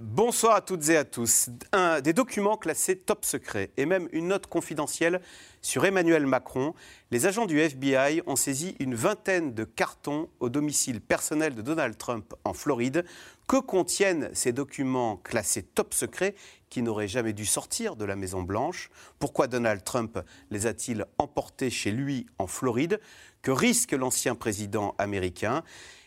Bonsoir à toutes et à tous. Un, des documents classés top secret et même une note confidentielle sur Emmanuel Macron. Les agents du FBI ont saisi une vingtaine de cartons au domicile personnel de Donald Trump en Floride. Que contiennent ces documents classés top secret qui n'auraient jamais dû sortir de la Maison-Blanche Pourquoi Donald Trump les a-t-il emportés chez lui en Floride? Que risque l'ancien président américain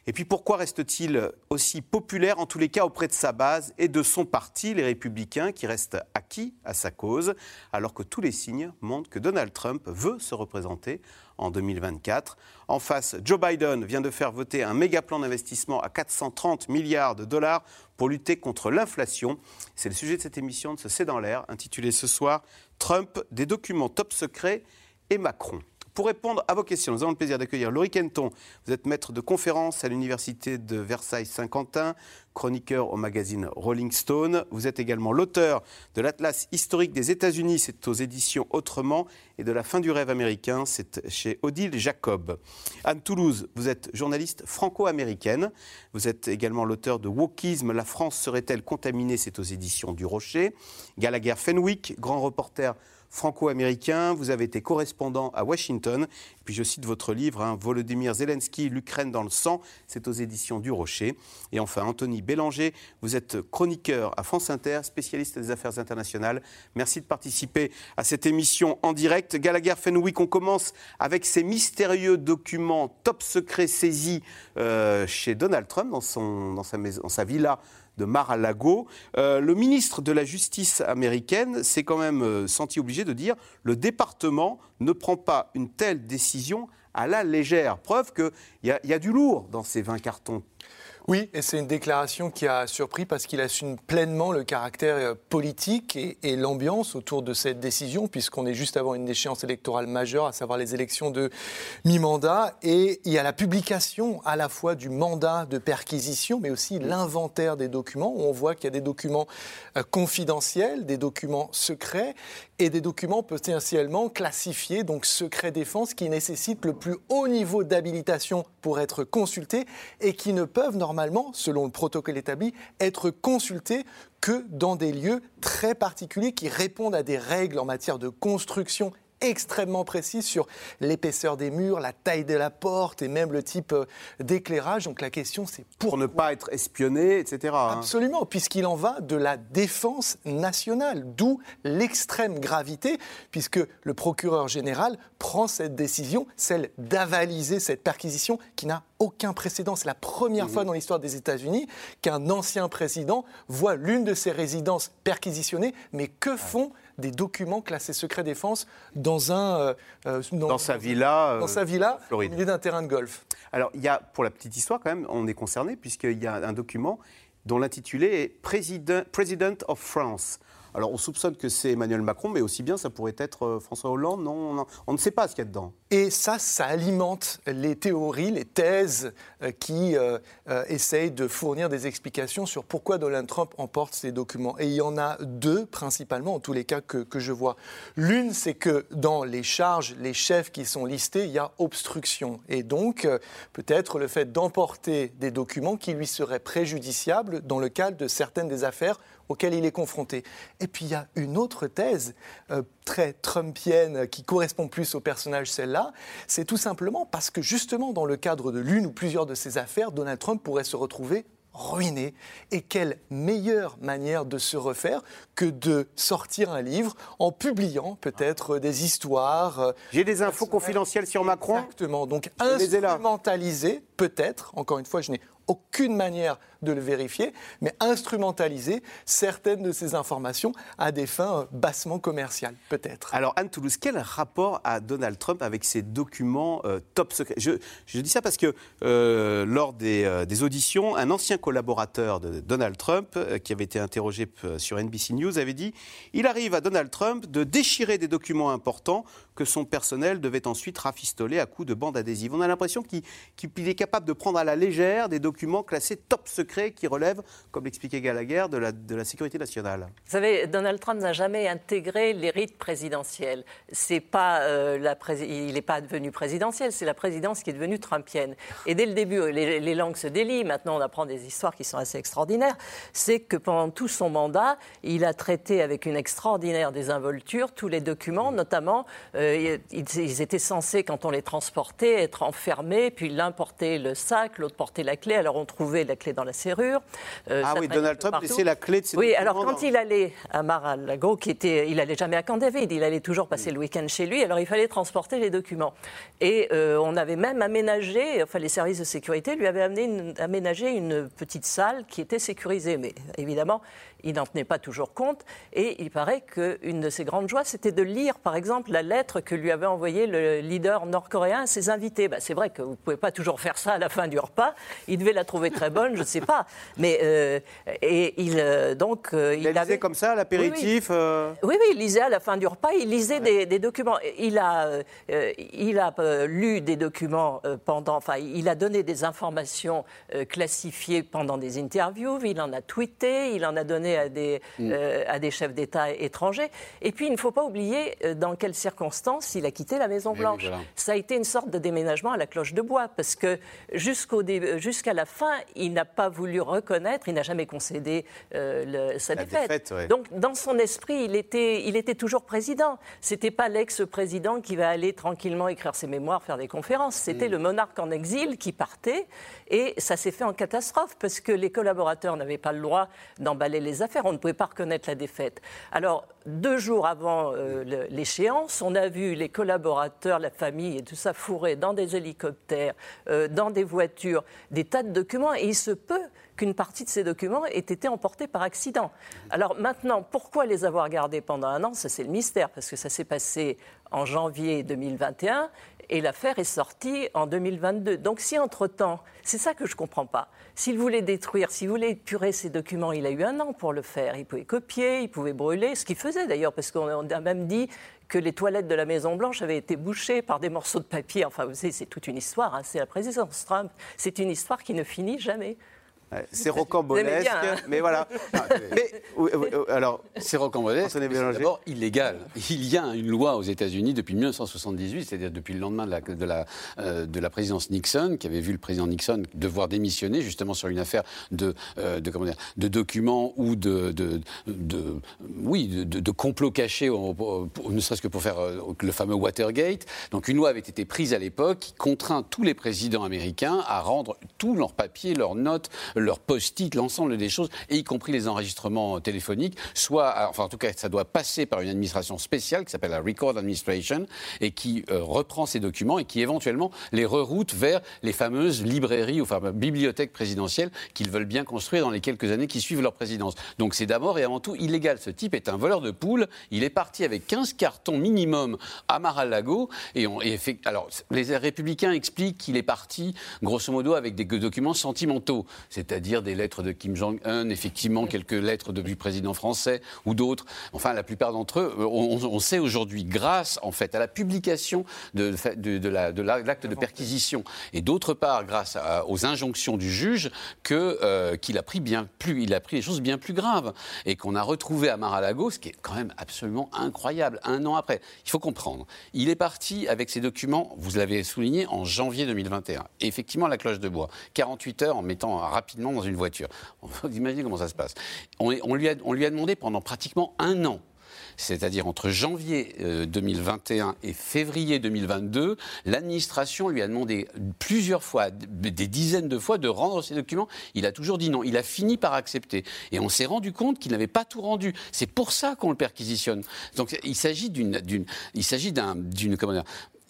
et puis pourquoi reste-t-il aussi populaire, en tous les cas, auprès de sa base et de son parti, les Républicains, qui restent acquis à sa cause, alors que tous les signes montrent que Donald Trump veut se représenter en 2024. En face, Joe Biden vient de faire voter un méga plan d'investissement à 430 milliards de dollars pour lutter contre l'inflation. C'est le sujet de cette émission de ce C'est dans l'air, intitulée ce soir Trump, des documents top secrets et Macron. Pour répondre à vos questions, nous avons le plaisir d'accueillir Laurie Kenton. Vous êtes maître de conférence à l'Université de Versailles-Saint-Quentin, chroniqueur au magazine Rolling Stone. Vous êtes également l'auteur de l'Atlas historique des États-Unis, c'est aux éditions Autrement, et de La fin du rêve américain, c'est chez Odile Jacob. Anne Toulouse, vous êtes journaliste franco-américaine. Vous êtes également l'auteur de Wokisme, La France serait-elle contaminée? C'est aux éditions du Rocher. Gallagher Fenwick, grand reporter franco-américain. Vous avez été correspondant à Washington. Et puis je cite votre livre, hein, Volodymyr Zelensky, l'Ukraine dans le sang. C'est aux éditions du Rocher. Et enfin, Anthony Bélanger, vous êtes chroniqueur à France Inter, spécialiste des affaires internationales. Merci de participer à cette émission en direct. Gallagher Fenwick, on commence avec ces mystérieux documents top secrets saisis euh, chez Donald Trump dans, son, dans, sa, maison, dans sa villa de Mar-a-Lago. Euh, le ministre de la Justice américaine s'est quand même euh, senti obligé de dire le département ne prend pas une telle décision à la légère. Preuve qu'il y, y, a du lourd dans ces 20 cartons. Oui, et c'est une déclaration qui a surpris parce qu'il assume pleinement le caractère euh, politique et, l'ambiance autour de cette décision, puisqu'on est juste avant une échéance électorale majeure, à savoir les élections de mi-mandat. Et il y a la publication à la fois du mandat de perquisition, mais aussi l'inventaire des documents, où on voit qu'il y a des documents euh, confidentiels, des documents secrets et des documents potentiellement classifiés, donc secret défense, qui nécessitent le plus haut niveau d'habilitation pour être consultés et qui ne peuvent normalement, selon le protocole établi, être consultés que dans des lieux très particuliers qui répondent à des règles en matière de construction extrêmement précis sur l'épaisseur des murs, la taille de la porte et même le type euh, d'éclairage. Donc la question c'est pour ne pas être espionné, etc. Hein. Absolument, puisqu'il en va de la défense nationale, d'où l'extrême gravité, puisque le procureur général prend cette décision, celle d'avaliser cette perquisition qui n'a aucun précédent. C'est la première mmh. fois dans l'histoire des États-Unis qu'un ancien président voit l'une de ses résidences perquisitionnées. Mais que font des documents classés secret défense dans un euh, euh, dans, dans, sa villa, euh, dans sa villa, Floride. au milieu d'un terrain de golf. Alors il y a, pour la petite histoire quand même, on est concerné puisqu'il y a un document dont l'intitulé est President, President of France. Alors on soupçonne que c'est Emmanuel Macron, mais aussi bien ça pourrait être euh, François Hollande. Non, on, ne sait pas ce qu'il y a dedans. Et ça, ça alimente les théories, les thèses euh, qui euh, essayent de fournir des explications sur pourquoi Donald Trump emporte ces documents. Et il y en a deux principalement, en tous les cas, que, que je vois. L'une, c'est que dans les charges, les chefs qui sont listés, il y a obstruction. Et donc, peut-être le fait d'emporter des documents qui lui seraient préjudiciables dans le cadre de certaines des affaires auquel il est confronté. Et puis il y a une autre thèse euh, très trumpienne qui correspond plus au personnage celle-là, c'est tout simplement parce que justement dans le cadre de l'une ou plusieurs de ces affaires, Donald Trump pourrait se retrouver ruiné. Et quelle meilleure manière de se refaire que de sortir un livre en publiant peut-être des histoires. Euh, J'ai des infos confidentielles sur Macron. Exactement. Donc instrumentaliser, peut-être, encore une fois, je n'ai aucune manière de le vérifier, mais instrumentaliser certaines de ces informations à des fins bassement commerciales, peut-être. Alors, Anne Toulouse, quel rapport a Donald Trump avec ces documents euh, top secrets? Je, dis ça parce que euh, lors des, euh, auditions, un ancien collaborateur de Donald Trump, euh, qui avait été interrogé euh, sur NBC News, avait dit Il arrive à Donald Trump de déchirer des documents importants que son personnel devait ensuite rafistoler à coups de bandes adhésives. On a l'impression qu'il qu est capable de prendre à la légère des documents documents classés top secret qui relèvent, comme l'expliquait Gallagher, de la, sécurité nationale. Vous savez, Donald Trump n'a jamais intégré les rites présidentiels. C'est pas, euh, la il n'est pas devenu présidentiel, c'est la présidence qui est devenue trumpienne. Et dès le début, les, langues se délient. Maintenant, on apprend des histoires qui sont assez extraordinaires. C'est que pendant tout son mandat, il a traité avec une extraordinaire désinvolture tous les documents, notamment, euh, ils, étaient censés, quand on les transportait, être enfermés, puis l'un portait le sac, l'autre portait la clé, on trouvait la clé dans la serrure. Euh, ah oui, Donald Trump laissait la clé de ses Oui, alors quand il allait à Mar-a-Lago, qui était, il allait jamais à Camp David, il allait toujours passer le week-end chez lui, alors il fallait transporter les documents. Et euh, on avait même aménagé, enfin les services de sécurité lui avaient amené aménagé une petite salle qui était sécurisée, mais évidemment, il n'en tenait pas toujours compte. Et il paraît qu'une de ses grandes joies, c'était de lire, par exemple, la lettre que lui avait envoyée le leader nord-coréen à ses invités. Bah, c'est vrai que vous ne pouvez pas toujours faire ça à la fin du repas. Il devait la trouver très bonne, je ne sais pas. Mais euh, et il euh, donc euh, il, il avait comme ça l'apéritif. Oui oui. il lisait à la fin du repas. Il lisait des, documents. Il a il a lu des documents pendant. Enfin, il a donné des informations classifiées pendant des interviews. Il en a tweeté. Il en a donné à des, mm. euh, à des chefs d'État étrangers. Et puis, il ne faut pas oublier euh, dans quelles circonstances il a quitté la Maison-Blanche. Ça a été une sorte de déménagement à la cloche de bois, parce que jusqu'à la fin, il n'a pas voulu reconnaître, il n'a jamais concédé euh, sa défaite. Donc, dans son esprit, il était, il était toujours président. C'était pas l'ex-président qui va aller tranquillement écrire ses mémoires, faire des conférences. C'était mm. le monarque en exil qui partait, et ça s'est fait en catastrophe, parce que les collaborateurs n'avaient pas le droit d'emballer les affaires. On ne pouvait pas reconnaître la défaite. Alors, deux jours avant euh, l'échéance, on a vu les collaborateurs, la famille et tout ça fourrés dans des hélicoptères, euh, dans des voitures, des tas de documents. Et il se peut qu'une partie de ces documents ait été emportés par accident. Alors maintenant, pourquoi les avoir gardés pendant un an? Ça, c'est le mystère, parce que ça s'est passé en janvier 2021 et l'affaire est sortie en 2022. Donc si entre-temps, c'est ça que je ne comprends pas, s'il voulait détruire, s'il voulait épurer ces documents, il a eu un an pour le faire. Il pouvait copier, il pouvait brûler, ce qu'il faisait d'ailleurs, parce qu'on a même dit que les toilettes de la Maison-Blanche avaient été bouchées par des morceaux de papier. Enfin, vous savez, c'est toute une histoire, hein. c'est la présidence Trump. C'est une histoire qui ne finit jamais c'est rocambolesque, hein. mais voilà. mais, alors, c'est rocambolesque. C'est d'abord illégal. Il y a une loi aux États-Unis depuis 1978, c'est-à-dire depuis le lendemain de la, de, la, euh, de la, présidence Nixon, qui avait vu le président Nixon devoir démissionner justement sur une affaire de, euh, de, comment dire, de documents ou de, de, oui, de, complots cachés, ne serait-ce que pour faire euh, le fameux Watergate. Donc une loi avait été prise à l'époque qui contraint tous les présidents américains à rendre tous leurs papiers, leurs notes, leur post-it, l'ensemble des choses, et y compris les enregistrements téléphoniques, soit, enfin en tout cas, ça doit passer par une administration spéciale qui s'appelle la Record Administration et qui euh, reprend ces documents et qui éventuellement les reroute vers les fameuses librairies ou enfin, bibliothèques présidentielles qu'ils veulent bien construire dans les quelques années qui suivent leur présidence. Donc c'est d'abord et avant tout illégal. Ce type est un voleur de poules. Il est parti avec 15 cartons minimum à Mar-a-Lago et, alors les républicains expliquent qu'il est parti grosso modo avec des documents sentimentaux. C'est-à-dire des lettres de Kim Jong-un, effectivement quelques lettres du président français ou d'autres. Enfin, la plupart d'entre eux, euh, on, sait aujourd'hui, grâce en fait à la publication de, de, l'acte de perquisition et d'autre part grâce aux injonctions du juge, que euh, qu'il a pris bien plus, il a pris des choses bien plus graves et qu'on a retrouvé à Mar-a-Lago, ce qui est quand même absolument incroyable. Un an après, il faut comprendre. Il est parti avec ses documents, vous l'avez souligné, en janvier 2021. Et effectivement, la cloche de bois, 48 heures en mettant rapidement dans une voiture. Vous imaginez comment ça se passe. On, lui a, demandé pendant pratiquement un an c'est-à-dire entre janvier 2021 euh, et février 2022, l'administration lui a demandé plusieurs fois, des dizaines de fois, de rendre ses documents. Il a toujours dit non. Il a fini par accepter. Et on s'est rendu compte qu'il n'avait pas tout rendu. C'est pour ça qu'on le perquisitionne. Donc il s'agit d'une, il s'agit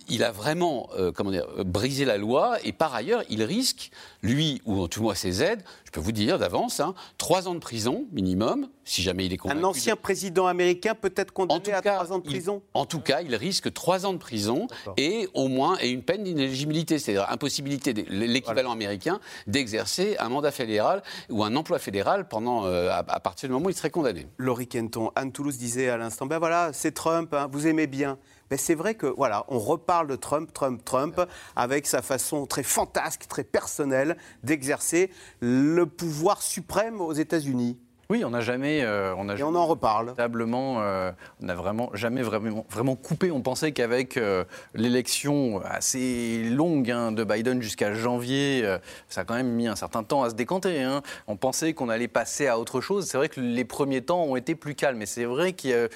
il a vraiment euh, comment dire, brisé la loi et par ailleurs, il risque, lui ou en tout cas ses aides, je peux vous dire d'avance, hein, trois ans de prison minimum, si jamais il est convaincu. Un ancien président américain peut être condamné à trois ans de prison En tout cas, il risque trois ans de prison et au moins et une peine d'inéligibilité, c'est-à-dire impossibilité, l'équivalent américain, d'exercer un mandat fédéral ou un emploi fédéral pendant, euh, à, partir du moment où il serait condamné. Laurie Kenton, Anne Toulouse disait à l'instant, ben voilà, c'est Trump, hein, vous aimez bien. Mais c'est vrai que voilà, on reparle de Trump, Trump, Trump, avec sa façon très fantasque, très personnelle d'exercer le pouvoir suprême aux États-Unis. Oui, on n'a jamais, euh, on a Et on en reparle. Véritablement, euh, on n'a vraiment jamais vraiment, vraiment coupé. On pensait qu'avec euh, l'élection assez longue hein, de Biden jusqu'à janvier, ça a quand même mis un certain temps à se décanter. Hein. On pensait qu'on allait passer à autre chose. C'est vrai que les premiers temps ont été plus calmes, mais c'est vrai que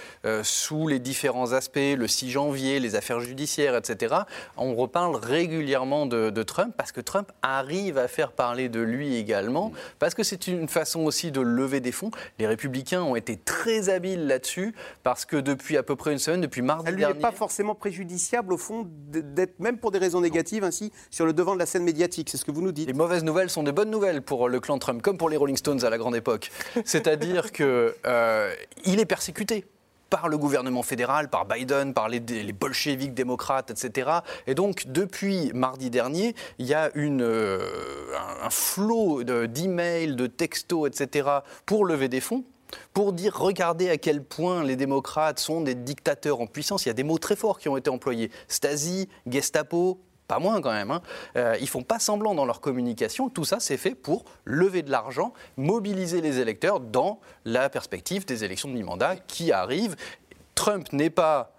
sous les différents aspects, le 6 janvier, les affaires judiciaires, etc., on reparle régulièrement de, de Trump parce que Trump arrive à faire parler de lui également, parce que c'est une façon aussi de lever des fonds les républicains ont été très habiles là-dessus parce que depuis à peu près une semaine, depuis mardi Elle dernier... n'est pas forcément préjudiciable au fond d'être, même pour des raisons négatives, ainsi sur le devant de la scène médiatique. C'est ce que vous nous dites. Les mauvaises nouvelles sont des bonnes nouvelles pour le clan Trump, comme pour les Rolling Stones à la grande époque. C'est-à-dire qu'il euh, est persécuté par le gouvernement fédéral, par Biden, par les, les, bolcheviques démocrates, etc. Et donc, depuis mardi dernier, il y a euh, un, flot d'emails, de, textos, etc. pour lever des fonds pour dire regardez à quel point les démocrates sont des dictateurs en puissance. Il y a des mots très forts qui ont été employés. Stasi, Gestapo, pas moins quand même. Hein. Euh, ils font pas semblant dans leur communication. Tout ça, c'est fait pour lever de l'argent, mobiliser les électeurs dans la perspective des élections de mi-mandat qui arrivent. Trump n'est pas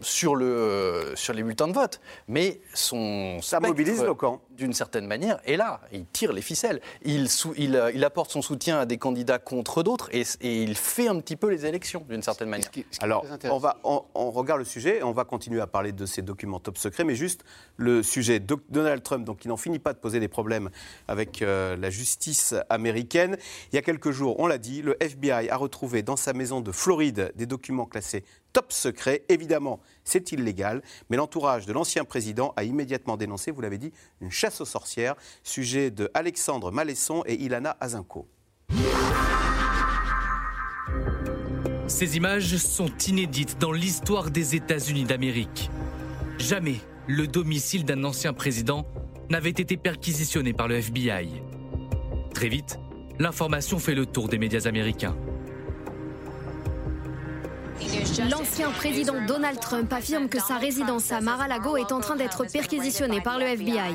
sur, le, sur les bulletins de vote, mais son ça mobilise le camp d'une certaine manière est là. Il tire les ficelles. Il, il, euh, il apporte son soutien à des candidats contre d'autres et, il fait un petit peu les élections d'une certaine manière. Alors, on, va, on, regarde le sujet et on va continuer à parler de ces documents top secrets, mais juste le sujet Donald Trump, donc qui n'en finit pas de poser des problèmes avec euh, la justice américaine. Il y a quelques jours, on l'a dit, le FBI a retrouvé dans sa maison de Floride des documents classés top secret. Évidemment, c'est illégal, mais l'entourage de l'ancien président a immédiatement dénoncé, vous l'avez dit, une chasse aux sorcières, sujet de Alexandre Malesson et Ilana Azinko. Ces images sont inédites dans l'histoire des États-Unis d'Amérique. Jamais le domicile d'un ancien président n'avait été perquisitionné par le FBI. Très vite, l'information fait le tour des médias américains. L'ancien président Donald Trump affirme que sa résidence à Mar-a-Lago est en train d'être perquisitionnée par le FBI.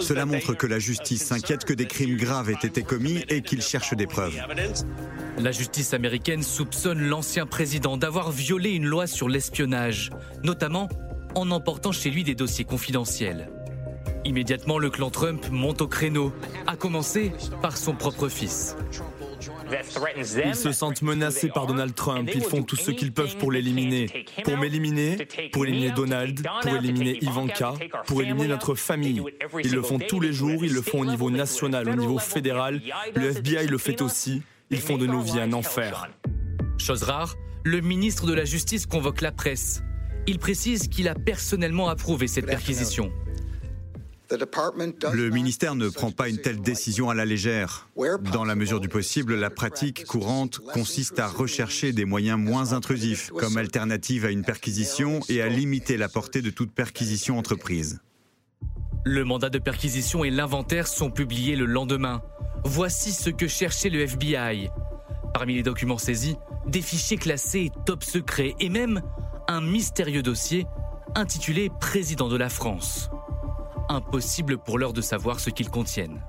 Cela montre que la justice s'inquiète que des crimes graves aient été commis et qu'il cherche des preuves. La justice américaine soupçonne l'ancien président d'avoir violé une loi sur l'espionnage, notamment en emportant chez lui des dossiers confidentiels. Immédiatement, le clan Trump monte au créneau, à commencer par son propre fils. Ils se sentent menacés par Donald Trump. Ils font tout ce qu'ils peuvent pour l'éliminer. Pour m'éliminer, pour éliminer Donald, pour éliminer Ivanka, pour éliminer notre famille. Ils le font tous les jours, ils le font au niveau national, au niveau fédéral. Le FBI le fait aussi. Ils font de nos vies un enfer. Chose rare, le ministre de la Justice convoque la presse. Il précise qu'il a personnellement approuvé cette perquisition. Le ministère ne prend pas une telle décision à la légère. Dans la mesure du possible, la pratique courante consiste à rechercher des moyens moins intrusifs comme alternative à une perquisition et à limiter la portée de toute perquisition entreprise. Le mandat de perquisition et l'inventaire sont publiés le lendemain. Voici ce que cherchait le FBI. Parmi les documents saisis, des fichiers classés top secret et même un mystérieux dossier intitulé Président de la France impossible pour l'heure de savoir ce qu'ils contiennent.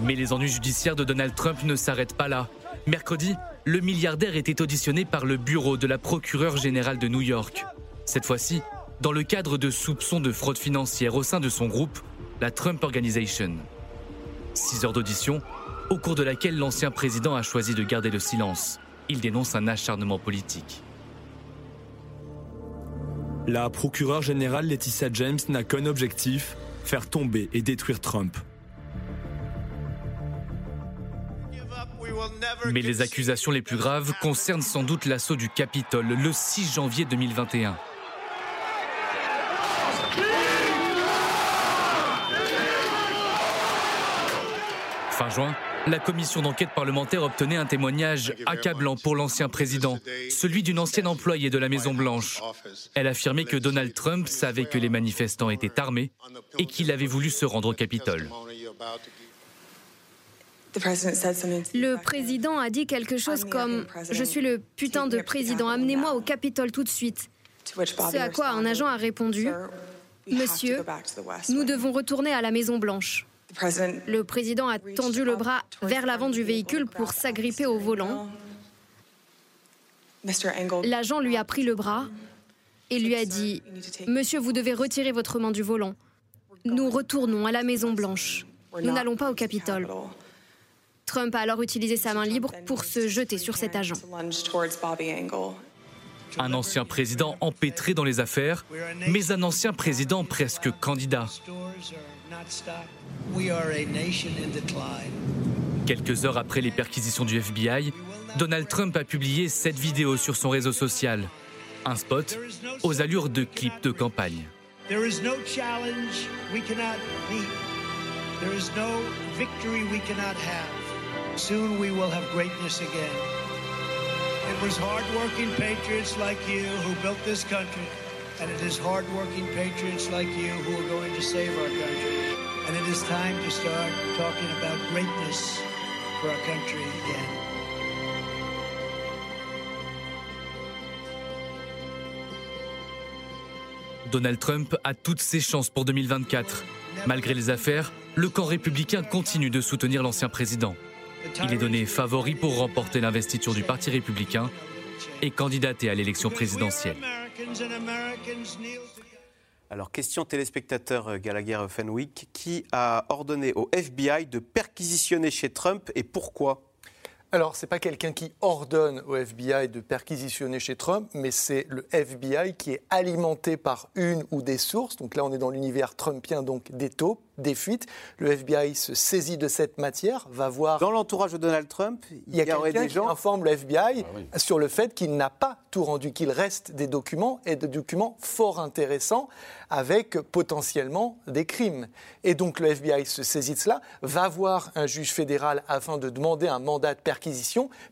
Mais les ennuis judiciaires de Donald Trump ne s'arrêtent pas là. Mercredi, le milliardaire était auditionné par le bureau de la procureure générale de New York. Cette fois-ci, dans le cadre de soupçons de fraude financière au sein de son groupe, la Trump Organization. Six heures d'audition, au cours de laquelle l'ancien président a choisi de garder le silence. Il dénonce un acharnement politique. La procureure générale Laetitia James n'a qu'un objectif, faire tomber et détruire Trump. Mais les accusations les plus graves concernent sans doute l'assaut du Capitole le 6 janvier 2021. Fin juin, la commission d'enquête parlementaire obtenait un témoignage accablant pour l'ancien président, celui d'une ancienne employée de la Maison-Blanche. Elle affirmait que Donald Trump savait que les manifestants étaient armés et qu'il avait voulu se rendre au Capitole. Le président a dit quelque chose comme ⁇ Je suis le putain de président, amenez-moi au Capitole tout de suite ⁇ Ce à quoi un agent a répondu ⁇ Monsieur, nous devons retourner à la Maison-Blanche. Le président a tendu le bras vers l'avant du véhicule pour s'agripper au volant. L'agent lui a pris le bras et lui a dit ⁇ Monsieur, vous devez retirer votre main du volant. Nous retournons à la Maison-Blanche. Nous n'allons pas au Capitole. Trump a alors utilisé sa main libre pour se jeter sur cet agent. Un ancien président empêtré dans les affaires, mais un ancien président presque candidat. Quelques heures après les perquisitions du FBI, Donald Trump a publié cette vidéo sur son réseau social. Un spot aux allures de clip de campagne. Soon we will have greatness again. It was hardworking patriots like you who built this country, and it is hardworking patriots like you who are going to save our country. And it is time to start talking about greatness for our country again. Donald Trump a toutes ses chances pour 2024. Malgré les affaires, le camp républicain continue de soutenir l'ancien président. Il est donné favori pour remporter l'investiture du Parti républicain et candidater à l'élection présidentielle. Alors, question téléspectateur euh, Gallagher Fenwick, qui a ordonné au FBI de perquisitionner chez Trump et pourquoi? Alors, ce n'est pas quelqu'un qui ordonne au FBI de perquisitionner chez Trump, mais c'est le FBI qui est alimenté par une ou des sources. Donc là, on est dans l'univers trumpien, donc des taupes, des fuites. Le FBI se saisit de cette matière, va voir. Dans l'entourage de Donald Trump, il y, a quelqu'un qui informe le FBI ah sur le fait qu'il n'a pas tout rendu, qu'il reste des documents et des documents fort intéressants avec potentiellement des crimes. Et donc le FBI se saisit de cela, va voir un juge fédéral afin de demander un mandat de perquisition,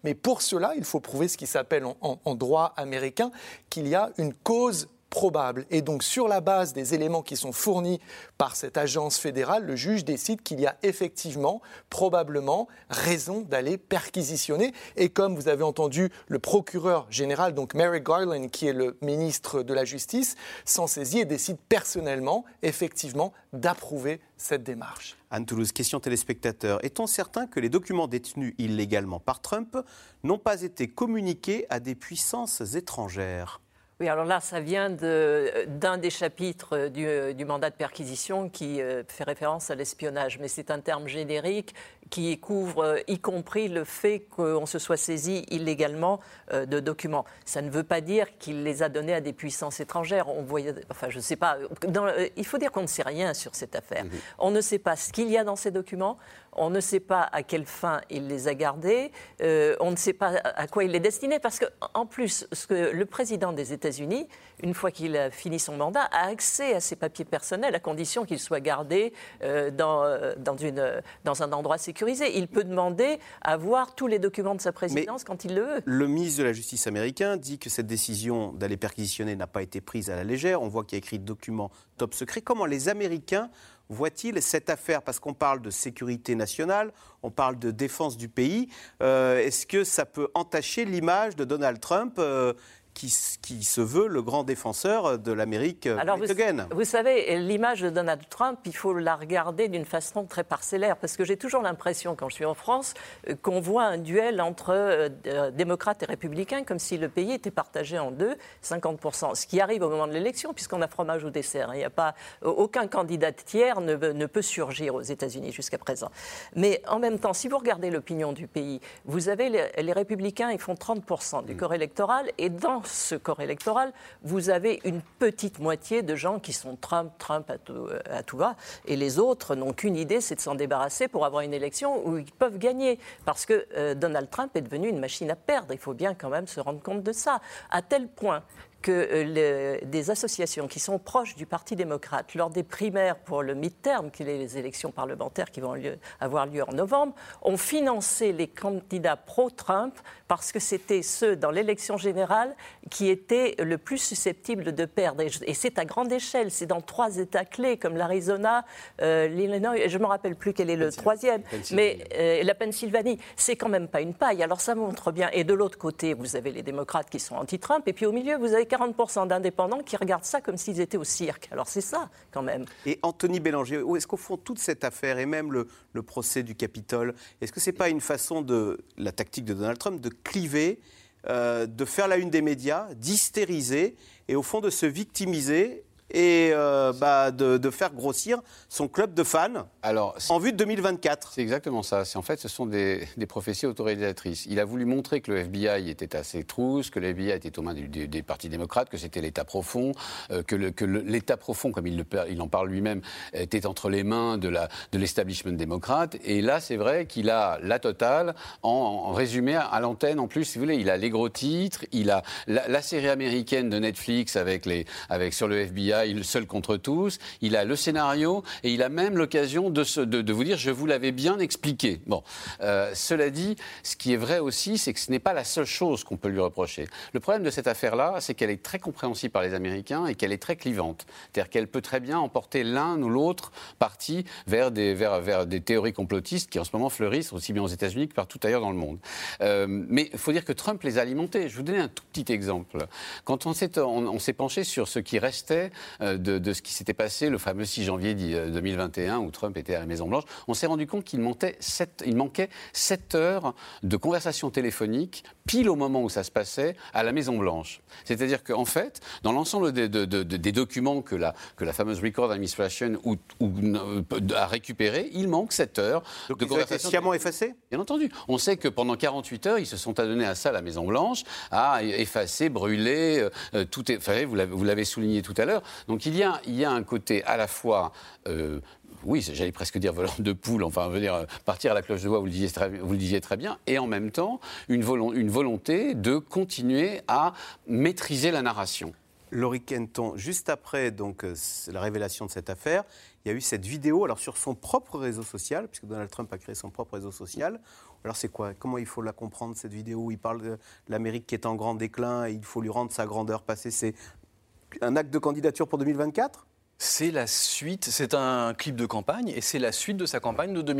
mais pour cela, il faut prouver ce qui s'appelle en, droit américain qu'il y a une cause probable. Et donc, sur la base des éléments qui sont fournis par cette agence fédérale, le juge décide qu'il y a effectivement, probablement, raison d'aller perquisitionner. Et comme vous avez entendu le procureur général, donc Mary Garland, qui est le ministre de la Justice, s'en saisit et décide personnellement, effectivement, d'approuver cette démarche. Anne Toulouse, question téléspectateur. Est-on certain que les documents détenus illégalement par Trump n'ont pas été communiqués à des puissances étrangères? Oui, alors là, ça vient d'un des chapitres du, mandat de perquisition qui euh, fait référence à l'espionnage, mais c'est un terme générique qui couvre euh, y compris le fait qu'on se soit saisi illégalement euh, de documents. Ça ne veut pas dire qu'il les a donnés à des puissances étrangères. On voyait, enfin, je ne sais pas. il faut dire qu'on ne sait rien sur cette affaire. Mhm. On ne sait pas ce qu'il y a dans ces documents. On ne sait pas à quelle fin il les a gardés, euh, on ne sait pas à quoi il les destinait, parce qu'en plus, ce que le président des États-Unis, une fois qu'il a fini son mandat, a accès à ses papiers personnels à condition qu'ils soient gardés euh, dans, euh, dans, une, dans, un endroit sécurisé. Il peut demander à voir tous les documents de sa présidence quand il le veut. Le ministre de la Justice américain dit que cette décision d'aller perquisitionner n'a pas été prise à la légère. On voit qu'il y a écrit documents top secret. Comment les Américains voit-il cette affaire? Parce qu'on parle de sécurité nationale, on parle de défense du pays. Euh, est-ce que ça peut entacher l'image de Donald Trump qui, se veut le grand défenseur de l'Amérique vous, vous, savez, l'image de Donald Trump, il faut la regarder d'une façon très parcellaire, parce que j'ai toujours l'impression, quand je suis en France, euh, qu'on voit un duel entre euh, euh, démocrates et républicains, comme si le pays était partagé en deux, 50%. Ce qui arrive au moment de l'élection, puisqu'on a fromage au dessert. Hein. Il n'y a pas, aucun candidat tiers ne, ne peut surgir aux États-Unis jusqu'à présent. Mais en même temps, si vous regardez l'opinion du pays, vous avez les, les républicains, ils font 30% du mm. corps électoral, et dans ce corps électoral, vous avez une petite moitié de gens qui sont Trump, Trump à tout, à tout va, et les autres n'ont qu'une idée, c'est de s'en débarrasser pour avoir une élection où ils peuvent gagner. Parce que euh, Donald Trump est devenu une machine à perdre. Il faut bien quand même se rendre compte de ça. À tel point que euh, des associations qui sont proches du Parti démocrate, lors des primaires pour le mid-term, qui est les élections parlementaires qui vont avoir lieu en novembre, ont financé les candidats pro-Trump parce que c'était ceux dans l'élection générale qui étaient le plus susceptibles de perdre. Et c'est à grande échelle, c'est dans trois États clés comme l'Arizona, euh, l'Illinois, je ne me rappelle plus quel est le troisième, mais euh, la Pennsylvanie. C'est quand même pas une paille. Alors ça montre bien. Et de l'autre côté, vous avez les démocrates qui sont anti-Trump, et puis au milieu, vous avez 40% d'indépendants qui regardent ça comme s'ils étaient au cirque. Alors c'est ça, quand même. Et Anthony Bélanger, est-ce qu'au fond, toute cette affaire, et même le, le procès du Capitole, est-ce que ce n'est pas une façon de, la tactique de Donald Trump, de cliver euh, de faire la une des médias, d'hystériser et au fond de se victimiser et euh, bah, de, faire grossir son club de fans Alors, en vue de 2024. C'est exactement ça. En fait, ce sont des, prophéties autorisatrices. Il a voulu montrer que le FBI était assez trousse, que le FBI était aux mains des, partis démocrates, que c'était l'État profond, euh, que l'État profond, comme il, le, il en parle lui-même, était entre les mains de l'establishment démocrate. Et là, c'est vrai qu'il a la totale en, résumé à, l'antenne. En plus, si vous voulez, il a les gros titres, il a la, série américaine de Netflix avec, les, avec sur le FBI il seul contre tous, il a le scénario et il a même l'occasion de, vous dire je vous l'avais bien expliqué. Bon, euh, cela dit, ce qui est vrai aussi, c'est que ce n'est pas la seule chose qu'on peut lui reprocher. Le problème de cette affaire-là, c'est qu'elle est très compréhensible par les Américains et qu'elle est très clivante. C'est-à-dire qu'elle peut très bien emporter l'un ou l'autre parti vers des, théories complotistes qui en ce moment fleurissent aussi bien aux États-Unis que partout ailleurs dans le monde. Euh, mais il faut dire que Trump les a alimentés. Je vous donner un tout petit exemple. Quand on s'est penché sur ce qui restait euh, de, ce qui s'était passé le fameux 6 janvier 2021 où Trump était à la Maison-Blanche, on s'est rendu compte qu'il manquait, 7, il manquait 7 heures de conversation téléphonique, pile au moment où ça se passait, à la Maison-Blanche. C'est-à-dire qu'en fait, dans l'ensemble des, des, documents que la, que la fameuse Record Administration ou, euh, a récupéré, il manque 7 heures de conversation. sciemment effacé Bien entendu. On sait que pendant 48 heures, ils se sont adonnés à ça à la Maison-Blanche, à effacer, brûler, euh, euh, tout est, vous l'avez souligné tout à l'heure. Donc il y, a, il y a un côté à la fois euh, oui, j'allais presque dire volant de poule, enfin, veut dire partir à la cloche de bois, vous le disiez très, bien, et en même temps, une, volonté de continuer à maîtriser la narration. Laurie Kenton, juste après donc, la révélation de cette affaire, il y a eu cette vidéo alors sur son propre réseau social, puisque Donald Trump a créé son propre réseau social. Alors c'est quoi? Comment il faut la comprendre cette vidéo où il parle de l'Amérique qui est en grand déclin et il faut lui rendre sa grandeur passée? C'est un acte de candidature pour 2024 c'est la suite, c'est un clip de campagne et c'est la suite de sa campagne de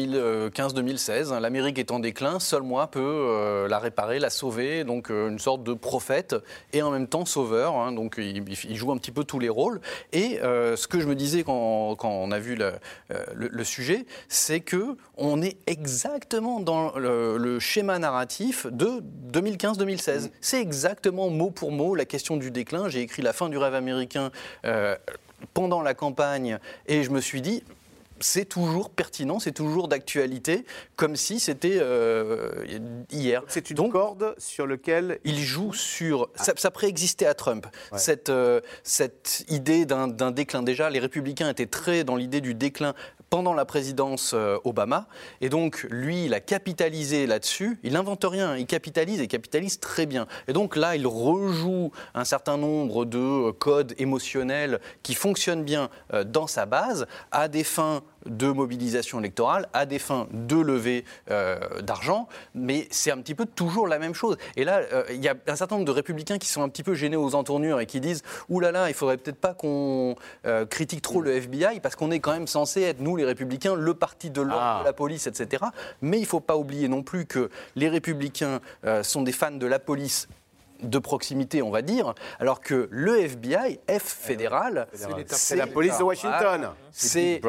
2015-2016. L'Amérique est en déclin, seul moi peut euh, la réparer, la sauver, donc euh, une sorte de prophète et en même temps sauveur. Hein. donc il, joue un petit peu tous les rôles. Et euh, ce que je me disais quand, on a vu le, sujet, c'est que on est exactement dans le, schéma narratif de 2015-2016. C'est exactement mot pour mot la question du déclin. J'ai écrit la fin du rêve américain pendant la campagne et je me suis dit, c'est toujours pertinent, c'est toujours d'actualité, comme si c'était euh, hier. C'est une corde sur laquelle il joue sur. Ça, préexistait à Trump. Cette, euh, cette idée d'un déclin. Déjà, les républicains étaient très dans l'idée du déclin pendant la présidence euh, Obama. Et donc, lui, il a capitalisé là-dessus. Il n'invente rien, il capitalise et capitalise très bien. Et donc là, il rejoue un certain nombre de euh, codes émotionnels qui fonctionnent bien euh, dans sa base à des fins de mobilisation électorale à des fins de levée euh, d'argent, mais c'est un petit peu toujours la même chose. Et là, euh, il y a un certain nombre de républicains qui sont un petit peu gênés aux entournures et qui disent Ouh là là, il faudrait peut-être pas qu'on euh, critique trop le FBI parce qu'on est quand même censé être, nous les républicains, le parti de l'ordre, ah. de la police, etc. Mais il ne faut pas oublier non plus que les républicains sont des fans de la police de proximité, on va dire, alors que le FBI, F fédéral, c'est la police de Washington. C'est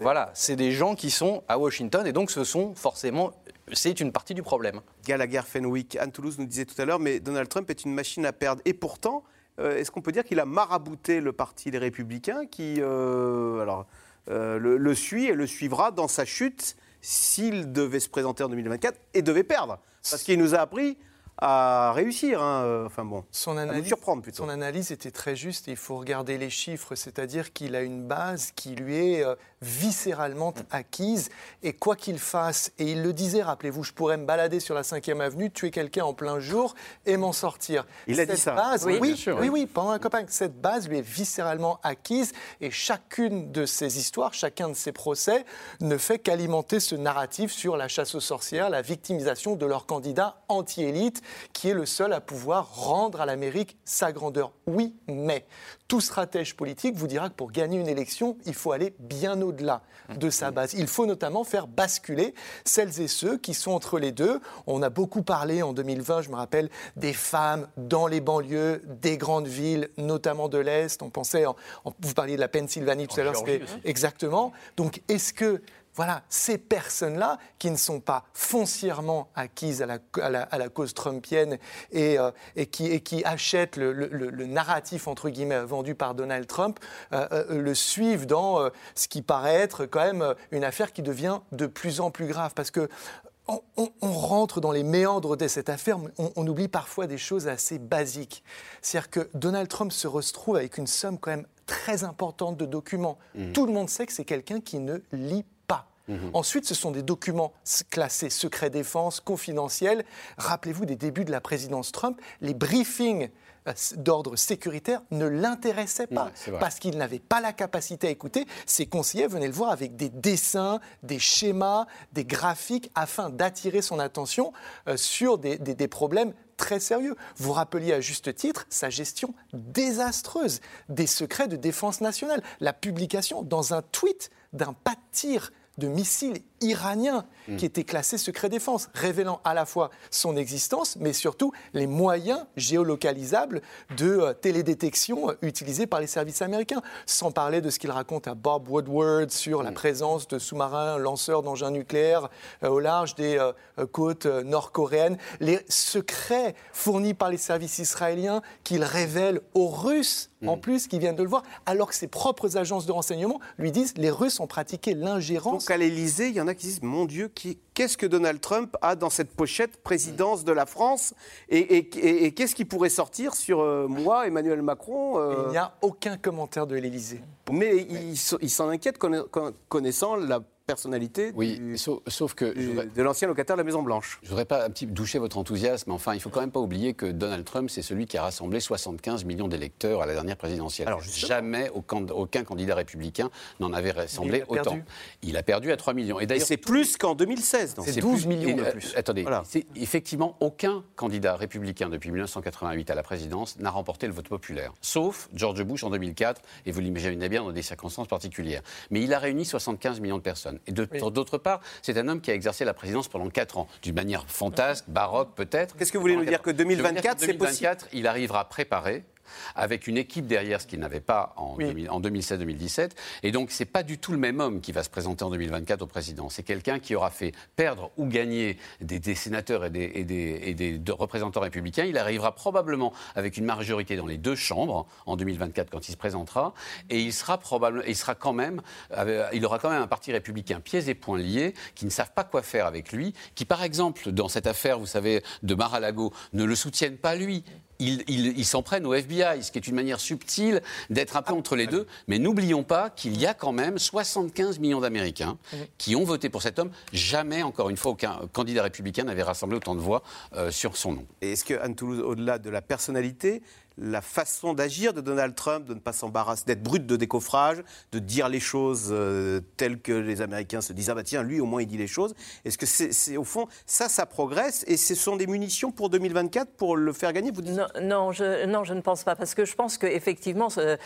voilà, c'est des gens qui sont à Washington et donc ce sont forcément c'est une partie du problème. Gallagher Fenwick, Anne Toulouse nous disait tout à l'heure, mais Donald Trump est une machine à perdre. Et pourtant, euh, est-ce qu'on peut dire qu'il a marabouté le parti des Républicains qui euh, alors, euh, le, suit et le suivra dans sa chute s'il devait se présenter en 2024 et devait perdre? Parce qu'il nous a appris à réussir. Hein. Enfin bon, son analyse, surprendre plutôt. Son analyse était très juste et il faut regarder les chiffres, c'est-à-dire qu'il a une base qui lui est euh, viscéralement mm. acquise et quoi qu'il fasse, et il le disait, rappelez-vous, je pourrais me balader sur la 5e avenue, tuer quelqu'un en plein jour et m'en sortir. Il a dit ça. Base, oui, oui, oui, oui, pendant un copain, cette base lui est viscéralement acquise et chacune de ses histoires, chacun de ses procès ne fait qu'alimenter ce narratif sur la chasse aux sorcières, la victimisation de leur candidat anti-élite qui est le seul à pouvoir rendre à l'Amérique sa grandeur. Oui, mais tout stratège politique vous dira que pour gagner une élection, il faut aller bien au-delà de sa base. Il faut notamment faire basculer celles et ceux qui sont entre les deux. On a beaucoup parlé en 2020, je me rappelle, des femmes dans les banlieues des grandes villes, notamment de l'Est. On pensait, vous parliez de la Pennsylvanie tout à l'heure, exactement. Donc, est-ce que voilà, ces personnes-là qui ne sont pas foncièrement acquises à la, cause trumpienne euh, et, qui, achètent le, narratif, entre guillemets, vendu par Donald Trump, euh, euh, le suivent dans ce qui paraît être quand même une affaire qui devient de plus en plus grave. Parce que on, rentre dans les méandres de cette affaire, on, oublie parfois des choses assez basiques. C'est-à-dire que Donald Trump se retrouve avec une somme quand même très importante de documents. Mmh. Tout le monde sait que c'est quelqu'un qui ne lit Mhm. Ensuite, ce sont des documents classés secret défense, confidentiels. Rappelez-vous des débuts de la présidence Trump, les briefings euh, d'ordre sécuritaire ne l'intéressaient pas parce qu'il n'avait pas la capacité à écouter. Ses conseillers venaient le voir avec des dessins, des schémas, des graphiques afin d'attirer son attention euh, sur des, des problèmes très sérieux. Vous rappeliez à juste titre sa gestion désastreuse des secrets de défense nationale. La publication dans un tweet d'un pas de tir de missiles iranien qui était classé secret défense, révélant à la fois son existence, mais surtout les moyens géolocalisables de euh, télédétection euh, utilisés par les services américains. Sans parler de ce qu'il raconte à Bob Woodward sur la mm. présence de sous-marins lanceurs d'engins nucléaires euh, au large des côtes nord-coréennes, les secrets fournis par les services israéliens qu'il révèle aux Russes, en mm. plus, qui viennent de le voir, alors que ses propres agences de renseignement lui disent les Russes ont pratiqué l'ingérence. Donc à l'Élysée, il y en a qui disent Mon Dieu, qu'est-ce que Donald Trump a dans cette pochette présidence de la France Et, qu'est-ce qui pourrait sortir sur euh, moi, Emmanuel Macron euh Il n'y a aucun commentaire de l'Élysée. Mais il, s'en inquiète connaissant la personnalité oui, sauf, que de l'ancien locataire de la Maison Blanche. Je voudrais pas un petit doucher votre enthousiasme, enfin, il faut quand même pas oublier que Donald Trump, c'est celui qui a rassemblé 75 millions d'électeurs à la dernière présidentielle. Alors, jamais aucun, candidat républicain n'en avait rassemblé autant. Il a perdu à 3 millions. Et d'ailleurs, c'est plus qu'en 2016. C'est 12 millions de euh, plus. attendez, effectivement, aucun candidat républicain depuis 1988 à la présidence n'a remporté le vote populaire, sauf George Bush en 2004, et vous l'imaginez bien dans des circonstances particulières. Mais il a réuni 75 millions de personnes. Et d'autre part, c'est un homme qui a exercé la présidence pendant 4 ans, d'une manière fantasque, baroque peut-être. Qu'est-ce que vous voulez nous dire Que 2024, c'est possible? 2024, il arrivera à préparer avec une équipe derrière, ce qu'il n'avait pas en, 2016-2017. Et donc, ce n'est pas du tout le même homme qui va se présenter en 2024 au président. C'est quelqu'un qui aura fait perdre ou gagner des, sénateurs et des, représentants républicains. Il arrivera probablement avec une majorité dans les deux chambres en 2024 quand il se présentera. Et il sera il sera quand même, euh, il aura quand même un parti républicain pieds et poings liés, qui ne savent pas quoi faire avec lui, qui par exemple, dans cette affaire, vous savez, de Mar-a-Lago, ne le soutiennent pas lui ils s'en prennent au FBI, ce qui est une manière subtile d'être un peu entre les deux. Mais n'oublions pas qu'il y a quand même 75 millions d'Américains qui ont voté pour cet homme. Jamais, encore une fois, aucun candidat républicain n'avait rassemblé autant de voix euh, sur son nom. Et est-ce que Anne Toulouse, au-delà de la personnalité, la façon d'agir de Donald Trump, de ne pas s'embarrasser, d'être brut de décoffrage, de dire les choses euh, telles que les Américains se disent ah bah tiens lui au moins il dit les choses. Est-ce que c'est au fond ça ça progresse et ce sont des munitions pour 2024 pour le faire gagner vous dites... non, je, non je ne pense pas parce que je pense qu'effectivement euh,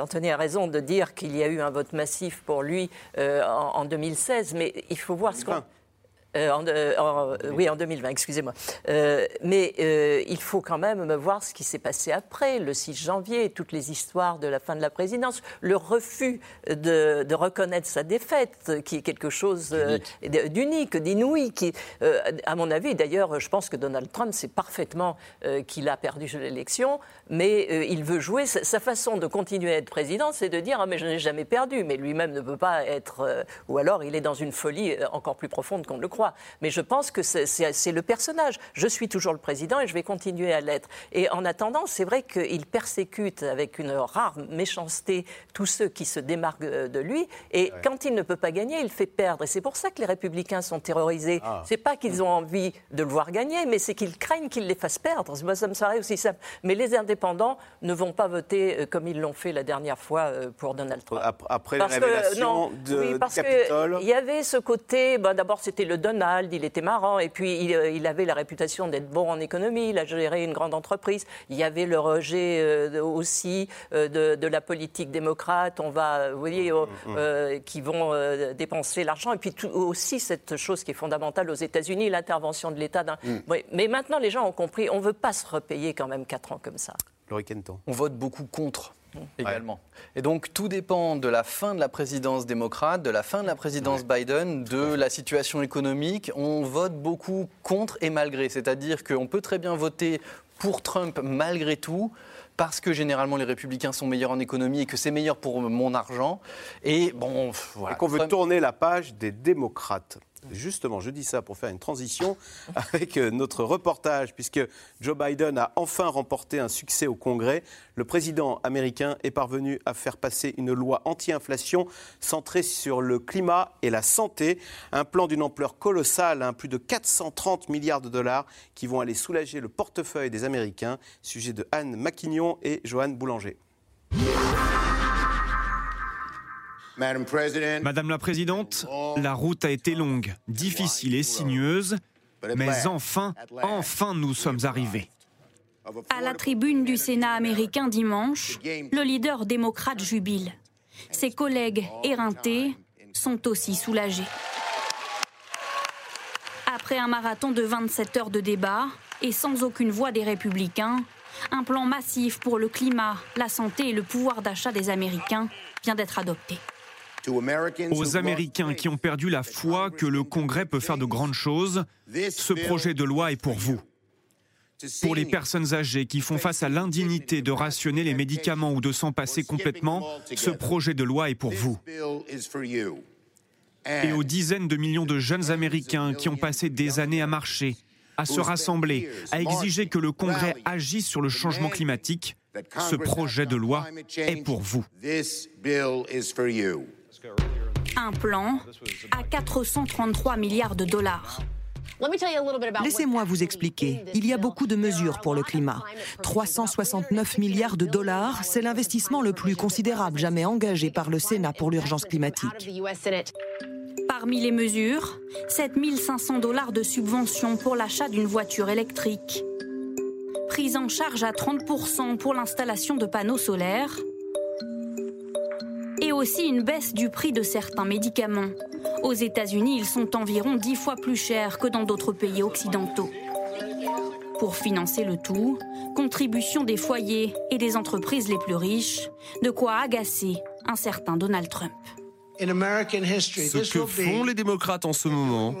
Anthony a raison de dire qu'il y a eu un vote massif pour lui euh, en, 2016 mais il faut voir ce qu'on euh, euh, oui, en 2020, excusez-moi. Euh, mais il faut quand même voir ce qui s'est passé après, le 6 janvier, toutes les histoires de la fin de la présidence, le refus de, reconnaître sa défaite, qui est quelque chose d'unique, d'inouï, qui, à mon avis, d'ailleurs, je pense que Donald Trump sait parfaitement qu'il a perdu l'élection, mais il veut jouer. Sa, façon de continuer à être président, c'est de dire ah, mais je n'ai jamais perdu, mais lui-même ne peut pas être, ou alors il est dans une folie encore plus profonde qu'on ne le croit. Mais je pense que c'est le personnage. Je suis toujours le président et je vais continuer à l'être. Et en attendant, c'est vrai qu'il persécute avec une rare méchanceté tous ceux qui se démarquent de lui. Et quand il ne peut pas gagner, il fait perdre. Et c'est pour ça que les républicains sont terrorisés. Ce ah. C'est pas qu'ils ont envie de le voir gagner, mais c'est qu'ils craignent qu'il les fasse perdre. Moi, ça me paraît aussi simple. Mais les indépendants ne vont pas voter euh, comme ils l'ont fait la dernière fois euh, pour Donald Trump. Après la révélation de, oui, parce Il y avait ce côté, bah, d'abord c'était le Donald, il était marrant, et puis il, euh, il avait la réputation d'être bon en économie, il a géré une grande entreprise. Il y avait le rejet aussi de, de, la politique démocrate, on va, vous voyez, mm, mm. qui vont dépenser l'argent, et puis tout, aussi cette chose qui est fondamentale aux États-Unis, l'intervention de l'État. Mm. mais maintenant les gens ont compris, on ne veut pas se repayer quand même quatre ans comme ça. On vote beaucoup contre également. Et donc tout dépend de la fin de la présidence démocrate, de la fin de la présidence Biden, de la situation économique. On vote beaucoup contre et malgré. C'est-à-dire qu'on peut très bien voter pour Trump malgré tout parce que généralement les républicains sont meilleurs en économie et que c'est meilleur pour mon argent. Et bon, voilà. Et qu'on veut tourner la page des démocrates. Justement, je dis ça pour faire une transition avec euh, notre reportage, puisque Joe Biden a enfin remporté un succès au Congrès. Le président américain est parvenu à faire passer une loi anti-inflation centrée sur le climat et la santé. Un plan d'une ampleur colossale, hein, plus de 430 milliards de dollars, qui vont aller soulager le portefeuille des Américains. Sujet de Anne Maquignon et Joanne Boulanger. Madame la Présidente, la route a été longue, difficile et sinueuse, mais enfin, enfin nous sommes arrivés. À la tribune du Sénat américain dimanche, le leader démocrate jubile. Ses collègues éreintés sont aussi soulagés. Après un marathon de 27 heures de débat et sans aucune voix des républicains, un plan massif pour le climat, la santé et le pouvoir d'achat des Américains vient d'être adopté. Aux Américains qui ont perdu la foi que le Congrès peut faire de grandes choses, ce projet de loi est pour vous. Pour les personnes âgées qui font face à l'indignité de rationner les médicaments ou de s'en passer complètement, ce projet de loi est pour vous. Et aux dizaines de millions de jeunes Américains qui ont passé des années à marcher, à se rassembler, à exiger que le Congrès agisse sur le changement climatique, ce projet de loi est pour vous. Un plan à 433 milliards de dollars. Laissez-moi vous expliquer. Il y a beaucoup de mesures pour le climat. 369 milliards de dollars, c'est l'investissement le plus considérable jamais engagé par le Sénat pour l'urgence climatique. Parmi les mesures, 7500 dollars de subventions pour l'achat d'une voiture électrique. Prise en charge à 30% pour l'installation de panneaux solaires aussi une baisse du prix de certains médicaments. Aux États-Unis, ils sont environ dix fois plus chers que dans d'autres pays occidentaux. Pour financer le tout, contribution des foyers et des entreprises les plus riches, de quoi agacer un certain Donald Trump. Ce que font les démocrates en ce moment,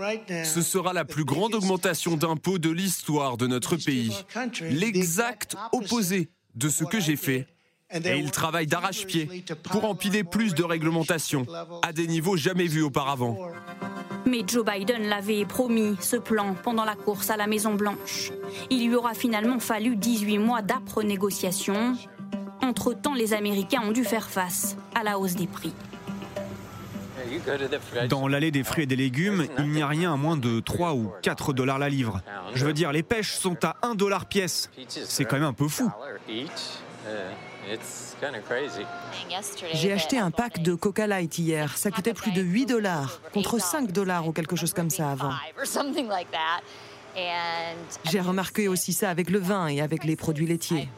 ce sera la plus grande augmentation d'impôts de l'histoire de notre pays. L'exact opposé de ce que j'ai fait et ils travaillent d'arrache-pied pour empiler plus de réglementations à des niveaux jamais vus auparavant. Mais Joe Biden l'avait promis, ce plan, pendant la course à la Maison-Blanche. Il lui aura finalement fallu 18 mois d'âpres négociations. Entre-temps, les Américains ont dû faire face à la hausse des prix. Dans l'allée des fruits et des légumes, il n'y a rien à moins de 3 ou 4 dollars la livre. Je veux dire, les pêches sont à 1 dollar pièce. C'est quand même un peu fou. J'ai acheté un pack de Coca Light hier. Ça coûtait plus de 8 dollars, contre 5 dollars ou quelque chose comme ça avant. J'ai remarqué aussi ça avec le vin et avec les produits laitiers.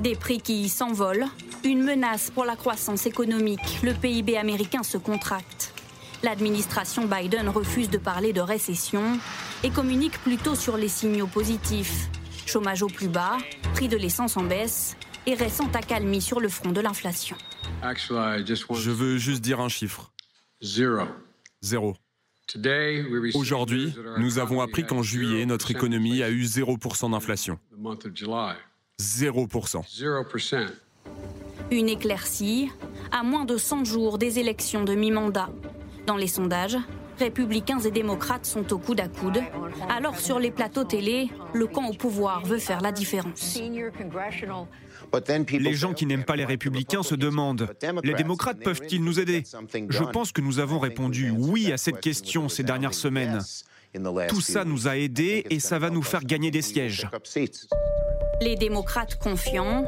Des prix qui s'envolent, une menace pour la croissance économique. Le PIB américain se contracte. L'administration Biden refuse de parler de récession et communique plutôt sur les signaux positifs. Chômage au plus bas, prix de l'essence en baisse et récente accalmie sur le front de l'inflation. Je veux juste dire un chiffre. Zéro. Aujourd'hui, nous avons appris qu'en juillet, notre économie a eu 0% d'inflation. 0%. Une éclaircie à moins de 100 jours des élections de mi-mandat. Dans les sondages, républicains et démocrates sont au coude à coude. Alors sur les plateaux télé, le camp au pouvoir veut faire la différence. Les gens qui n'aiment pas les républicains se demandent, les démocrates peuvent-ils nous aider? Je pense que nous avons répondu oui à cette question ces dernières semaines. Tout ça nous a aidés et ça va nous faire gagner des sièges. Les démocrates confiants,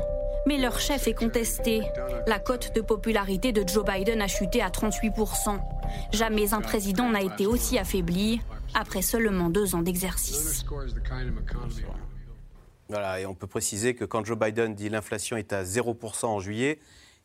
mais leur chef est contesté. La cote de popularité de Joe Biden a chuté à 38%. Jamais un président n'a été aussi affaibli après seulement deux ans d'exercice. Voilà, et on peut préciser que quand Joe Biden dit l'inflation est à 0% en juillet,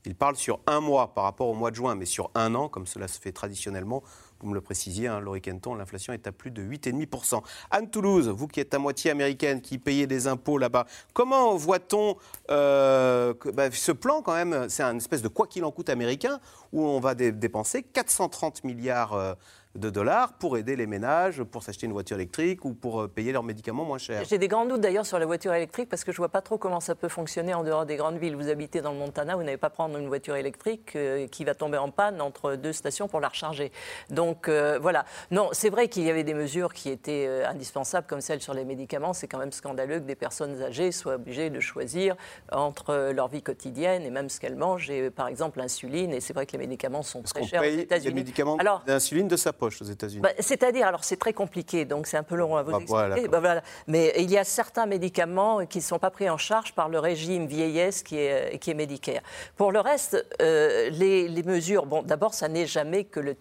il parle sur un mois par rapport au mois de juin, mais sur un an, comme cela se fait traditionnellement. Vous me le précisiez, hein, Laurie Kenton, l'inflation est à plus de 8,5%. Anne Toulouse, vous qui êtes à moitié américaine, qui payez des impôts là-bas, comment voit-on euh, bah, ce plan quand même C'est un espèce de quoi qu'il en coûte américain, où on va dépenser 430 milliards euh, de dollars pour aider les ménages, pour s'acheter une voiture électrique ou pour euh, payer leurs médicaments moins chers. J'ai des grands doutes d'ailleurs sur la voiture électrique parce que je ne vois pas trop comment ça peut fonctionner en dehors des grandes villes. Vous habitez dans le Montana, vous n'allez pas prendre une voiture électrique euh, qui va tomber en panne entre deux stations pour la recharger. Donc euh, voilà. Non, c'est vrai qu'il y avait des mesures qui étaient indispensables comme celles sur les médicaments. C'est quand même scandaleux que des personnes âgées soient obligées de choisir entre leur vie quotidienne et même ce qu'elles mangent. Et par exemple l'insuline. Et c'est vrai que les médicaments sont très chers aux États-Unis. Les médicaments d'insuline de sa aux États-Unis bah, C'est-à-dire, alors c'est très compliqué, donc c'est un peu long à vous bah, expliquer. Bah, voilà. Mais il y a certains médicaments qui ne sont pas pris en charge par le régime vieillesse qui est, qui est Medicare. Pour le reste, euh, les, mesures, bon, d'abord, ça n'est jamais que le,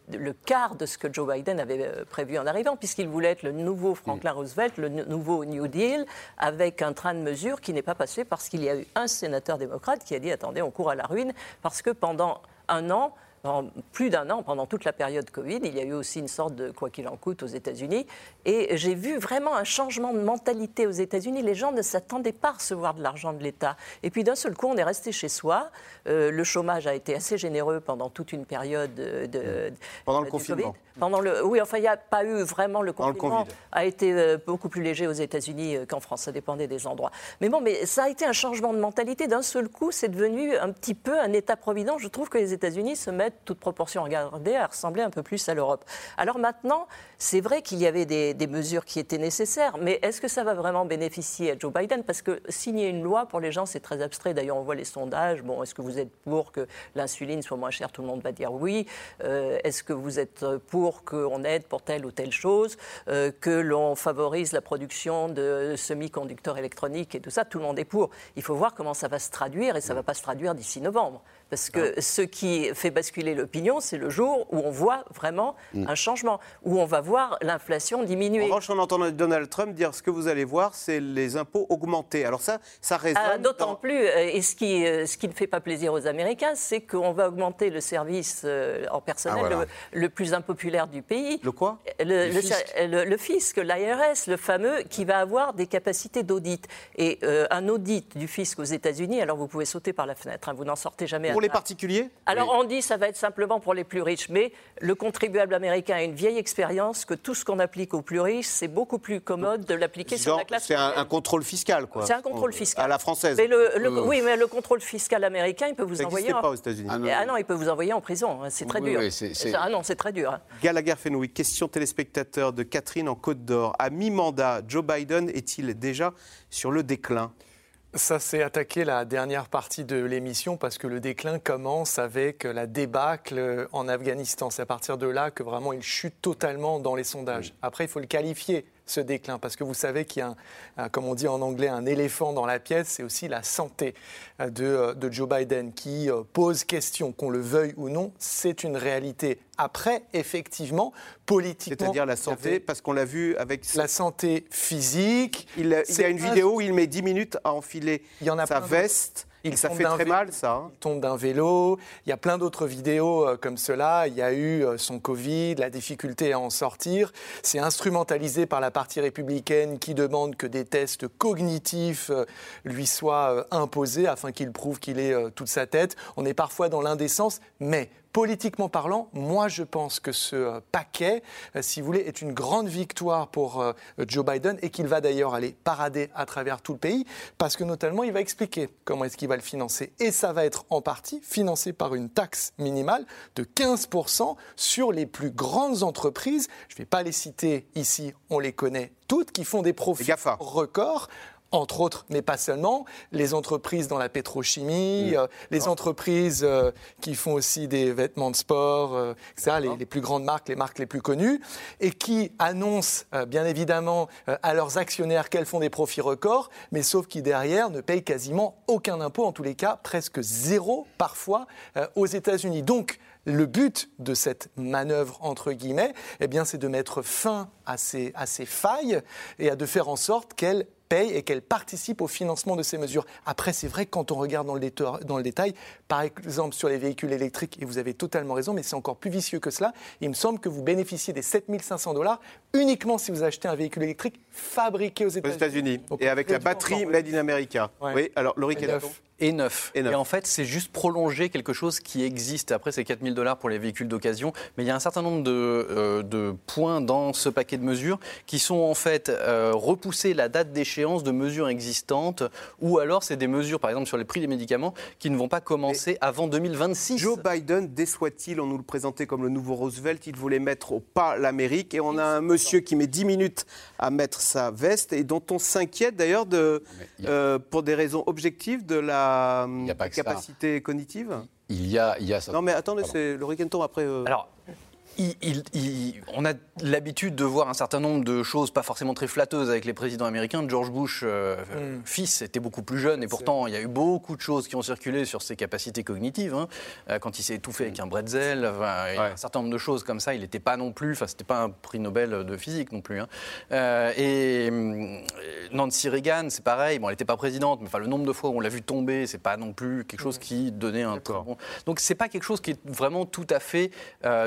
quart de ce que Joe Biden avait euh, prévu en arrivant, puisqu'il voulait être le nouveau Franklin Roosevelt, le nouveau New Deal, avec un train de mesures qui n'est pas passé parce qu'il y a eu un sénateur démocrate qui a dit attendez, on court à la ruine, parce que pendant un an, plus d'un an, pendant toute la période Covid, il y a eu aussi une sorte de quoi qu'il en coûte aux États-Unis. Et j'ai vu vraiment un changement de mentalité aux États-Unis. Les gens ne s'attendaient pas à recevoir de l'argent de l'État. Et puis d'un seul coup, on est resté chez soi. Euh, le chômage a été assez généreux pendant toute une période de. pendant le confinement. Pendant le, oui, enfin, il n'y a pas eu vraiment le confinement. Le a été euh, beaucoup plus léger aux États-Unis euh, qu'en France. Ça dépendait des endroits. Mais bon, mais ça a été un changement de mentalité. D'un seul coup, c'est devenu un petit peu un État-providence. Je trouve que les États-Unis se mettent toute proportion regardée, à ressembler un peu plus à l'Europe. Alors maintenant, c'est vrai qu'il y avait des, mesures qui étaient nécessaires, mais est-ce que ça va vraiment bénéficier à Joe Biden? Parce que signer une loi, pour les gens, c'est très abstrait. D'ailleurs, on voit les sondages. Bon, est-ce que vous êtes pour que l'insuline soit moins chère? Tout le monde va dire oui. Euh, est-ce que vous êtes pour qu'on aide pour telle ou telle chose? Euh, Que l'on favorise la production de semi-conducteurs électroniques et tout ça? Tout le monde est pour. Il faut voir comment ça va se traduire et ça ne va pas se traduire d'ici novembre. Parce que ah. ce qui fait basculer l'opinion, c'est le jour où on voit vraiment mm. un changement, où on va voir l'inflation diminuer. En revanche, on entend Donald Trump dire ce que vous allez voir, c'est les impôts augmenter. Alors ça, ça résonne. Ah, d'autant plus, euh, et ce qui, euh, ce qui ne fait pas plaisir aux Américains, c'est qu'on va augmenter le service euh, en personnel ah, le, plus impopulaire du pays. Le quoi? Le, le, fisc, l'IRS, le fameux, qui va avoir des capacités d'audit. Et un audit du fisc aux États-Unis, alors vous pouvez sauter par la fenêtre, hein, vous n'en sortez jamais pour les particuliers? Alors on dit ça va être simplement pour les plus riches, mais le contribuable américain a une vieille expérience que tout ce qu'on applique aux plus riches, c'est beaucoup plus commode de l'appliquer sur la classe. C'est un, contrôle fiscal, quoi. C'est un contrôle fiscal. À la française. Mais le, euh. Oui, mais le contrôle fiscal américain, il peut vous envoyer. En... pas aux États-Unis. Ah, ah non. il peut vous envoyer en prison. Hein, c'est très dur. Ah non, c'est très dur. Hein. Gallagher Fenwick, question téléspectateur de Catherine en Côte d'Or. À mi-mandat, Joe Biden est-il déjà sur le déclin? Ça s'est attaqué la dernière partie de l'émission parce que le déclin commence avec la débâcle en Afghanistan. C'est à partir de là que vraiment il chute totalement dans les sondages. Après, il faut le qualifier ce déclin Parce que vous savez qu'il y a, un, comme on dit en anglais, un éléphant dans la pièce, c'est aussi la santé euh, euh, de, Joe Biden qui euh, pose question, qu'on le veuille ou non, c'est une réalité. Après, effectivement, politiquement. C'est-à-dire la santé, parce qu'on l'a vu avec. La santé physique. Il, y a une vidéo où il met 10 minutes à enfiler sa veste. Il ça fait très mal, ça. Hein. Il tombe d'un vélo. Il y a plein d'autres vidéos euh, comme cela. Il y a eu euh, son Covid, la difficulté à en sortir. C'est instrumentalisé par la partie républicaine qui demande que des tests cognitifs euh, lui soient imposés afin qu'il prouve qu'il est toute sa tête. On est parfois dans l'indécence, mais Politiquement parlant, moi je pense que ce euh, paquet, euh, si vous voulez, est une grande victoire pour euh, Joe Biden et qu'il va d'ailleurs aller parader à travers tout le pays parce que notamment il va expliquer comment est-ce qu'il va le financer. Et ça va être en partie financé par une taxe minimale de 15% sur les plus grandes entreprises. Je ne vais pas les citer ici, on les connaît toutes, qui font des profits records entre autres, mais pas seulement, les entreprises dans la pétrochimie, mm. euh, les entreprises euh, qui font aussi des vêtements de sport, euh, etc., les, plus grandes marques, les marques les plus connues, et qui annoncent bien évidemment à leurs actionnaires qu'elles font des profits records, mais sauf qui derrière ne payent quasiment aucun impôt, en tous les cas presque zéro parfois aux États-Unis. Donc, le but de cette manœuvre, entre guillemets, eh bien, c'est de mettre fin à ces, à ces failles et à de faire en sorte qu'elles paye et qu'elle participe au financement de ces mesures. Après, c'est vrai que quand on regarde dans le, dans le détail, par exemple sur les véhicules électriques, et vous avez totalement raison, mais c'est encore plus vicieux que cela, il me semble que vous bénéficiez des 7500 dollars uniquement si vous achetez un véhicule électrique fabriqué aux États-Unis. et avec la batterie Made in America. Oui, alors Laurie et neuf. Et, en fait, c'est juste prolonger quelque chose qui existe. Après, c'est 4000 dollars pour les véhicules d'occasion. Mais il y a un certain nombre de, euh, de, points dans ce paquet de mesures qui sont en fait euh, repousser la date d'échéance de mesures existantes ou alors c'est des mesures, par exemple, sur les prix des médicaments qui ne vont pas commencer avant 2026. Joe Biden déçoit-il On nous le présentait comme le nouveau Roosevelt? Il voulait mettre au pas l'Amérique. Et on a un monsieur qui met 10 minutes à mettre sa veste et dont on s'inquiète d'ailleurs de, euh, pour des raisons objectives de la capacité cognitive? Il y a, il y a Non, mais attendez, c'est le tombe après. Euh. Alors, on a l'habitude de voir un certain nombre de choses pas forcément très flatteuses avec les présidents américains. George Bush, euh, mm. fils, était beaucoup plus jeune et pourtant il y a eu beaucoup de choses qui ont circulé sur ses capacités cognitives. Hein. Euh, quand il s'est étouffé avec un bretzel, un certain nombre de choses comme ça, il n'était pas non plus, enfin c'était pas un prix Nobel de physique non plus. Hein. Euh, et Nancy Reagan, c'est pareil, bon elle n'était pas présidente, mais enfin, le nombre de fois où on l'a vu tomber, c'est pas non plus quelque chose mm. qui donnait un très bon... Donc c'est pas quelque chose qui est vraiment tout à fait,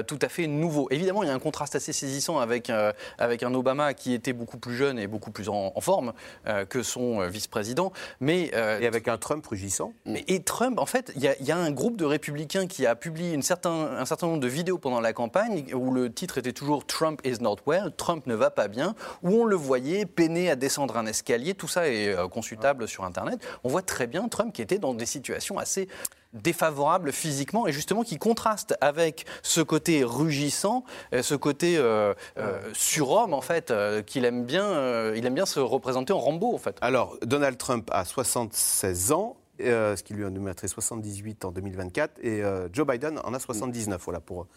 tout à fait nouveau. Évidemment, il y a un contraste assez saisissant avec, euh, avec un Obama qui était beaucoup plus jeune et beaucoup plus en, forme euh, que son euh, vice-président. Mais, et avec un Trump rugissant. Mais, et Trump, en fait, il y, a un groupe de républicains qui a publié une certain, un certain nombre de vidéos pendant la campagne où le titre était toujours Trump is not well, Trump ne va pas bien, où on le voyait peiner à descendre un escalier. Tout ça est consultable sur Internet. On voit très bien Trump qui était dans des situations assez défavorable physiquement et justement qui contraste avec ce côté rugissant, euh, ce côté euh, euh, surhomme en fait, qu'il aime bien, il aime bien se représenter en Rambo en fait. Alors Donald Trump a 76 ans. ce qui lui a mettrait 78 en 2024, et Joe Biden en a 79, voilà, pour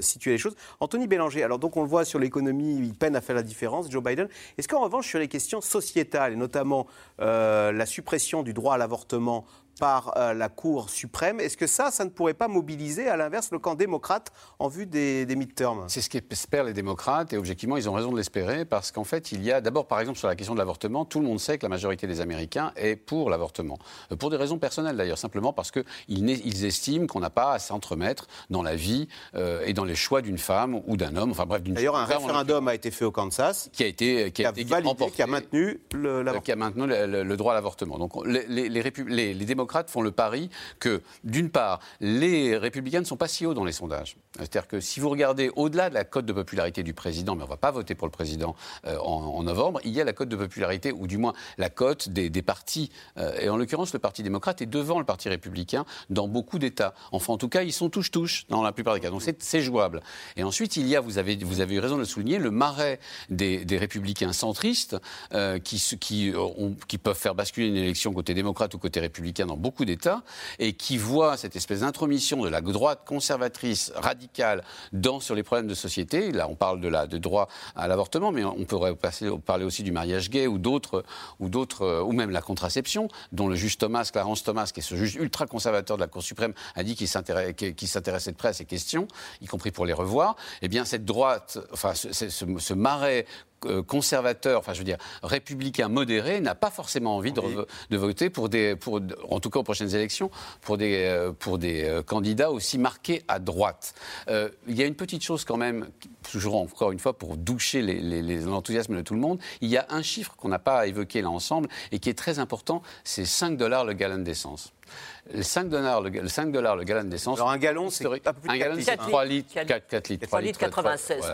situer les choses. Anthony Bélanger, alors donc on le voit sur l'économie, il peine à faire la différence, Joe Biden. Est-ce qu'en revanche, sur les questions sociétales, et notamment la suppression du droit à l'avortement par euh, la Cour suprême. Est-ce que ça, ça ne pourrait pas mobiliser, à l'inverse, le camp démocrate en vue des, des midterms? C'est ce qu'espèrent les démocrates, et objectivement, ils ont raison de l'espérer, parce qu'en fait, il y a d'abord, par exemple, sur la question de l'avortement, tout le monde sait que la majorité des Américains est pour l'avortement. Euh, pour des raisons personnelles, d'ailleurs, simplement parce qu'ils ils estiment qu'on n'a pas à s'entremettre dans la vie euh, et dans les choix d'une femme ou d'un homme, enfin bref, d'une D'ailleurs, un référendum a été fait au Kansas qui a été qui a, qui a, validé, qui a maintenu le, qui a maintenu le, droit à l'avortement. Donc les, les, les, les démocrates démocrates font le pari que, d'une part, les républicains ne sont pas si hauts dans les sondages. C'est-à-dire que si vous regardez au-delà de la cote de popularité du président, mais on ne va pas voter pour le président euh, en, novembre, il y a la cote de popularité, ou du moins la cote des, partis. Euh, et en l'occurrence, le Parti démocrate est devant le Parti républicain dans beaucoup d'États. Enfin, en tout cas, ils sont touche-touche dans la plupart des cas. Donc c'est jouable. Et ensuite, il y a, vous avez, eu raison de le souligner, le marais des, républicains centristes euh, qui peuvent faire basculer une élection côté démocrate ou côté républicain dans beaucoup d'États et qui voit cette espèce d'intromission de la droite conservatrice radicale dans, sur les problèmes de société. Là, on parle de, la, de droit à l'avortement, mais on pourrait parler aussi du mariage gay ou d'autres, ou d'autres, euh, ou même la contraception, dont le juge Thomas, Clarence Thomas, qui est ce juge ultra conservateur de la Cour suprême, a dit qu'il s'intéressait de près à ces questions, y compris pour les revoir. Eh bien, cette droite, enfin, ce, ce, ce marais conservateur, enfin je veux dire républicain modéré, n'a pas forcément envie de, voter pour des, pour, en tout cas aux prochaines élections, pour des, euh, pour des euh, candidats aussi marqués à droite. il y a une petite chose quand même, toujours encore une fois pour doucher l'enthousiasme les, de tout le monde, il y a un chiffre qu'on n'a pas évoqué là ensemble et qui est très important, c'est 5 dollars le gallon d'essence. 5 dollars, le, 5 dollars le gallon d'essence. Alors un gallon, c'est un gallon, c'est 3 litres, 4, 4 litres. 3 litres 96.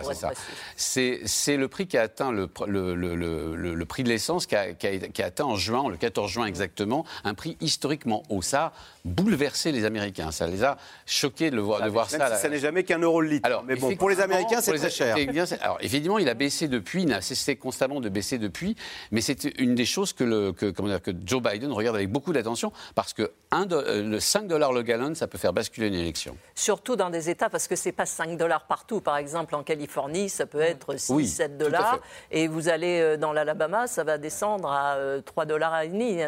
c'est le prix qui a atteint le, le, le, le prix de l'essence qui a, qui, a, qui a, atteint en juin, le 14 juin exactement, un prix historiquement haut. Ça a bouleversé les Américains. Ça les a choqués de, le voir, de voir ça. ça n'est jamais qu'un euro le litre. Alors, mais bon, pour les Américains, c'est très cher. Alors évidemment, il a baissé depuis, il a cessé constamment de baisser depuis, mais c'est une des choses que, le, que, comment dire, que Joe Biden regarde avec beaucoup d'attention parce que un euh, le 5 dollars le gallon, ça peut faire basculer une élection. Surtout dans des États, parce que ce n'est pas 5 dollars partout. Par exemple, en Californie, ça peut être 6, 7 dollars. Et vous allez euh, dans l'Alabama, ça va descendre à 3 euh, dollars et demi.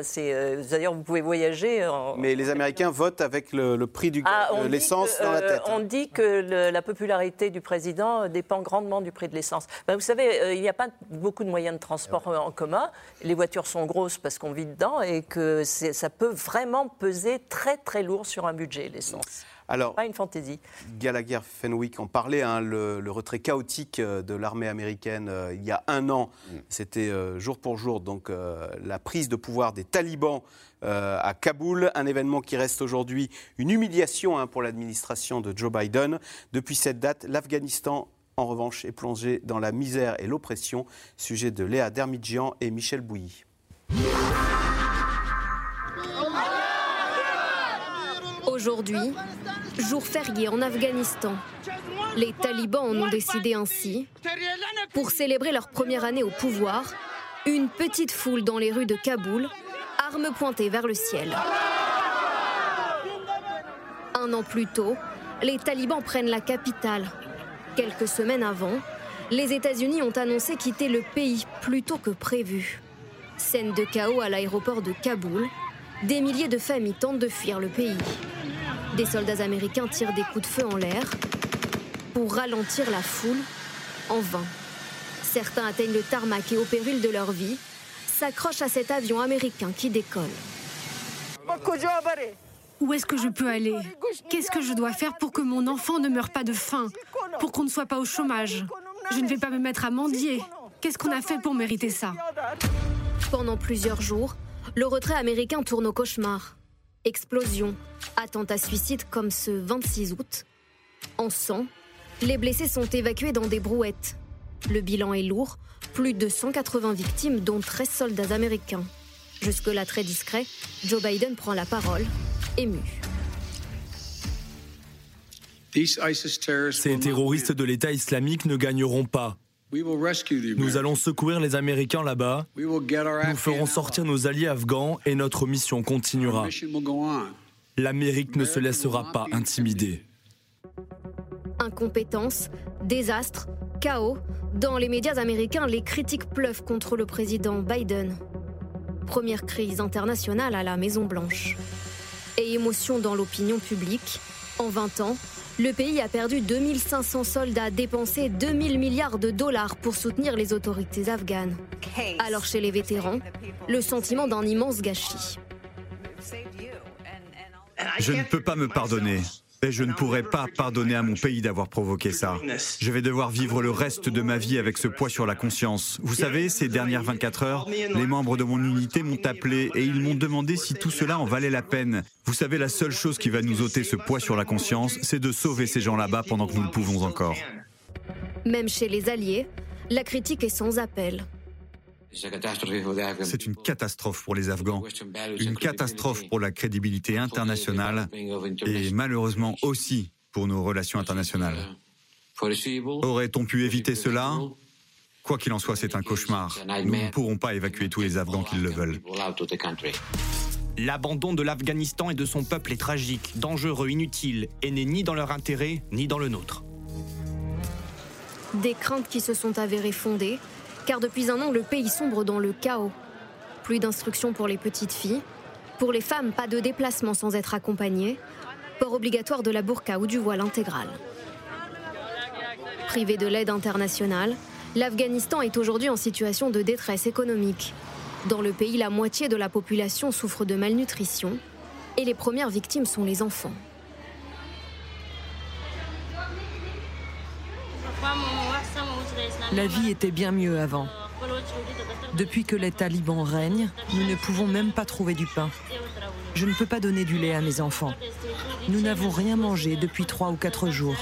D'ailleurs, vous pouvez voyager. Mais les Américains votent avec le, prix de ah, l'essence dans la tête. On dit que la popularité du président dépend grandement du prix de l'essence. Ben, vous savez, il n'y a pas beaucoup de moyens de transport en commun. Les voitures sont grosses parce qu'on vit dedans et que ça peut vraiment peser très très lourd sur un budget, l'essence. Alors, pas une fantaisie. Gallagher Fenwick en parlait, hein, le, retrait chaotique euh, de l'armée américaine euh, il y a un an, mm. c'était euh, jour pour jour, donc la prise de pouvoir des talibans à Kaboul, un événement qui reste aujourd'hui une humiliation hein, pour l'administration de Joe Biden. Depuis cette date, l'Afghanistan en revanche, est plongé dans la misère et l'oppression. Sujet de Léa Dermidjian et Michel Bouilly. Aujourd'hui, jour férié en Afghanistan. Les talibans en ont décidé ainsi. Pour célébrer leur première année au pouvoir, une petite foule dans les rues de Kaboul, armes pointées vers le ciel. Un an plus tôt, les talibans prennent la capitale. Quelques semaines avant, les États-Unis ont annoncé quitter le pays plus tôt que prévu. Scène de chaos à l'aéroport de Kaboul. Des milliers de familles tentent de fuir le pays. Des soldats américains tirent des coups de feu en l'air pour ralentir la foule en vain. Certains atteignent le tarmac et au péril de leur vie s'accrochent à cet avion américain qui décolle. Où est-ce que je peux aller? Qu'est-ce que je dois faire pour que mon enfant ne meure pas de faim Pour qu'on ne soit pas au chômage? Je ne vais pas me mettre à mendier. Qu'est-ce qu'on a fait pour mériter ça? Pendant plusieurs jours, le retrait américain tourne au cauchemar. Explosion, attentat suicide comme ce 26 août. En sang, les blessés sont évacués dans des brouettes. Le bilan est lourd, plus de 180 victimes dont 13 soldats américains. Jusque-là très discret, Joe Biden prend la parole, ému. Ces terroristes de l'État islamique ne gagneront pas. Nous allons secourir les Américains là-bas. Nous ferons sortir nos alliés afghans et notre mission continuera. L'Amérique ne se laissera pas intimider. Incompétence, désastre, chaos. Dans les médias américains, les critiques pleuvent contre le président Biden. Première crise internationale à la Maison-Blanche. Et émotion dans l'opinion publique. En 20 ans, le pays a perdu 2500 soldats, dépensé 2000 milliards de dollars pour soutenir les autorités afghanes. Alors chez les vétérans, le sentiment d'un immense gâchis. Je ne peux pas me pardonner. Et je ne pourrai pas pardonner à mon pays d'avoir provoqué ça. Je vais devoir vivre le reste de ma vie avec ce poids sur la conscience. Vous savez, ces dernières 24 heures, les membres de mon unité m'ont appelé et ils m'ont demandé si tout cela en valait la peine. Vous savez, la seule chose qui va nous ôter ce poids sur la conscience, c'est de sauver ces gens là-bas pendant que nous le pouvons encore. Même chez les Alliés, la critique est sans appel. C'est une catastrophe pour les Afghans, une catastrophe pour la crédibilité internationale et malheureusement aussi pour nos relations internationales. Aurait-on pu éviter cela? Quoi qu'il en soit, c'est un cauchemar. Nous ne pourrons pas évacuer tous les Afghans qui le veulent. L'abandon de l'Afghanistan et de son peuple est tragique, dangereux, inutile et n'est ni dans leur intérêt ni dans le nôtre. Des craintes qui se sont avérées fondées car depuis un an, le pays sombre dans le chaos. Plus d'instructions pour les petites filles. Pour les femmes, pas de déplacement sans être accompagnées. Port obligatoire de la burqa ou du voile intégral. Privé de l'aide internationale, l'Afghanistan est aujourd'hui en situation de détresse économique. Dans le pays, la moitié de la population souffre de malnutrition et les premières victimes sont les enfants. La vie était bien mieux avant. Depuis que les talibans règnent, nous ne pouvons même pas trouver du pain. Je ne peux pas donner du lait à mes enfants. Nous n'avons rien mangé depuis trois ou quatre jours.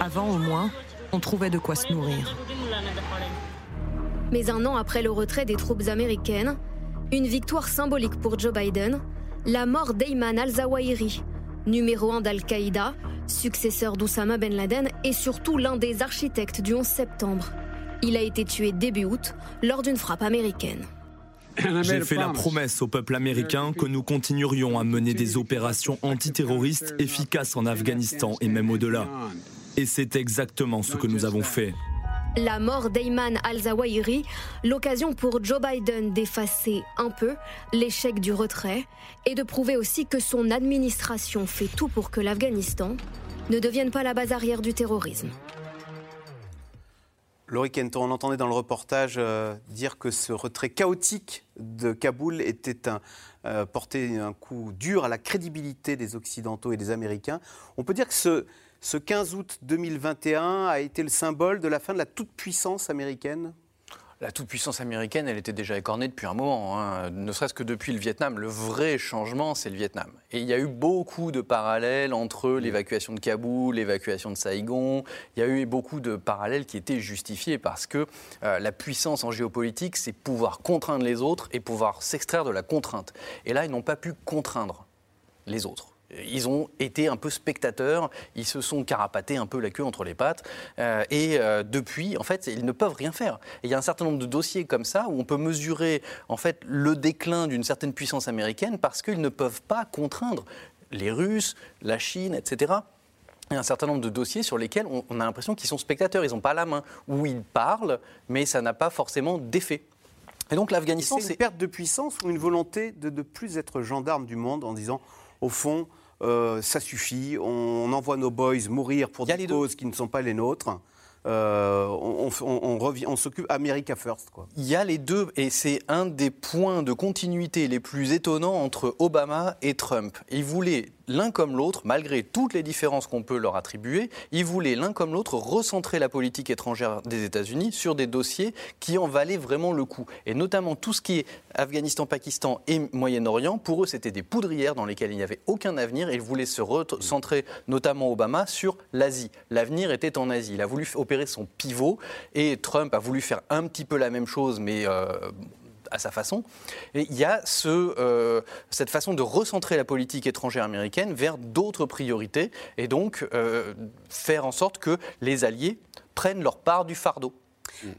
Avant, au moins, on trouvait de quoi se nourrir. Mais un an après le retrait des troupes américaines, une victoire symbolique pour Joe Biden, la mort d'Ayman al-Zawahiri, numéro un d'Al-Qaïda, successeur d'Oussama Ben Laden et surtout l'un des architectes du 11 septembre. Il a été tué début août lors d'une frappe américaine. J'ai fait la promesse au peuple américain que nous continuerions à mener des opérations antiterroristes efficaces en Afghanistan et même au-delà. Et c'est exactement ce que nous avons fait. La mort d'Ayman al-Zawahiri, l'occasion pour Joe Biden d'effacer un peu l'échec du retrait et de prouver aussi que son administration fait tout pour que l'Afghanistan ne devienne pas la base arrière du terrorisme. Laurie Kenton, on entendait dans le reportage euh, dire que ce retrait chaotique de Kaboul était un, euh, porté un coup dur à la crédibilité des Occidentaux et des Américains. On peut dire que ce, ce 15 août 2021 a été le symbole de la fin de la toute-puissance américaine? La toute-puissance américaine, elle était déjà écornée depuis un moment, hein. ne serait-ce que depuis le Vietnam. Le vrai changement, c'est le Vietnam. Et il y a eu beaucoup de parallèles entre l'évacuation de Kaboul, l'évacuation de Saïgon. Il y a eu beaucoup de parallèles qui étaient justifiés parce que euh, la puissance en géopolitique, c'est pouvoir contraindre les autres et pouvoir s'extraire de la contrainte. Et là, ils n'ont pas pu contraindre les autres. Ils ont été un peu spectateurs, ils se sont carapatés un peu la queue entre les pattes, euh, et euh, depuis, en fait, ils ne peuvent rien faire. il y a un certain nombre de dossiers comme ça où on peut mesurer en fait le déclin d'une certaine puissance américaine parce qu'ils ne peuvent pas contraindre les Russes, la Chine, etc. Il y a un certain nombre de dossiers sur lesquels on, a l'impression qu'ils sont spectateurs, ils n'ont pas la main, où ils parlent, mais ça n'a pas forcément d'effet. Et donc l'Afghanistan, c'est une perte de puissance ou une volonté de ne plus être gendarme du monde en disant, au fond, euh, ça suffit, on, envoie nos boys mourir pour des causes qui ne sont pas les nôtres. Euh, on, on, s'occupe America First. Quoi. Il y a les deux, et c'est un des points de continuité les plus étonnants entre Obama et Trump. Ils voulaient l'un comme l'autre, malgré toutes les différences qu'on peut leur attribuer, ils voulaient l'un comme l'autre recentrer la politique étrangère des États-Unis sur des dossiers qui en valaient vraiment le coup. Et notamment tout ce qui est Afghanistan, Pakistan et Moyen-Orient, pour eux, c'était des poudrières dans lesquelles il n'y avait aucun avenir ils voulaient se recentrer, notamment Obama, sur l'Asie. L'avenir était en Asie. Il a voulu opérer son pivot et Trump a voulu faire un petit peu la même chose, mais euh, à sa façon. Et il y a euh, cette façon de recentrer la politique étrangère américaine vers d'autres priorités et donc euh, faire en sorte que les alliés prennent leur part du fardeau.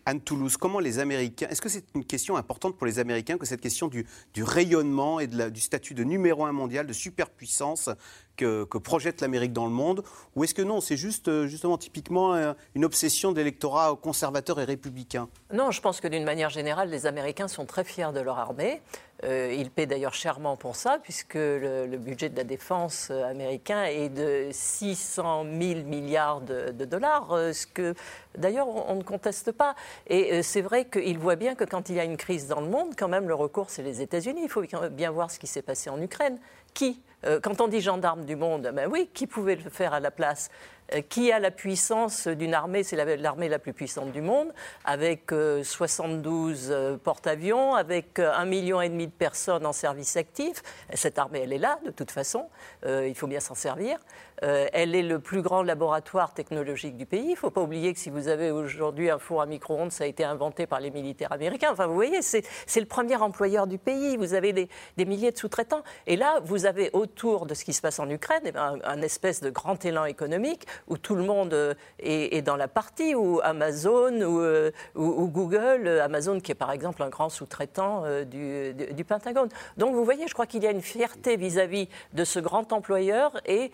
Anne Toulouse, comment les Américains, est-ce que c'est une question importante pour les Américains que cette question du, rayonnement et du statut de numéro un mondial, de superpuissance que, projette l'Amérique dans le monde? Ou est-ce que non, c'est juste euh, justement typiquement euh, une obsession d'électorat conservateur et républicain? Non, je pense que d'une manière générale, les Américains sont très fiers de leur armée. Euh, ils paient d'ailleurs chèrement pour ça, puisque le, budget de la défense américain est de 600 000 milliards de, dollars, ce que d'ailleurs on, ne conteste pas. Et c'est vrai qu'ils voient bien que quand il y a une crise dans le monde, quand même le recours c'est les États-Unis. Il faut bien voir ce qui s'est passé en Ukraine. Qui euh, quand on dit gendarme du monde, ben oui, qui pouvait le faire à la place euh, qui a la puissance d'une armée, c'est l'armée la plus puissante du monde, avec 72 euh, porte-avions, avec un million et demi de personnes en service actif. Cette armée, elle est là, de toute façon, il faut bien s'en servir. Elle est le plus grand laboratoire technologique du pays. Il ne faut pas oublier que si vous avez aujourd'hui un four à micro-ondes, ça a été inventé par les militaires américains. Enfin, vous voyez, c'est le premier employeur du pays. Vous avez des, milliers de sous-traitants. Et là, vous avez autour de ce qui se passe en Ukraine eh ben, un espèce de grand élan économique où tout le monde euh, est, dans la partie, où Amazon ou, euh, Google, euh, Amazon qui est par exemple un grand sous-traitant du, Pentagone. Donc vous voyez, je crois qu'il y a une fierté vis-à-vis de ce grand employeur et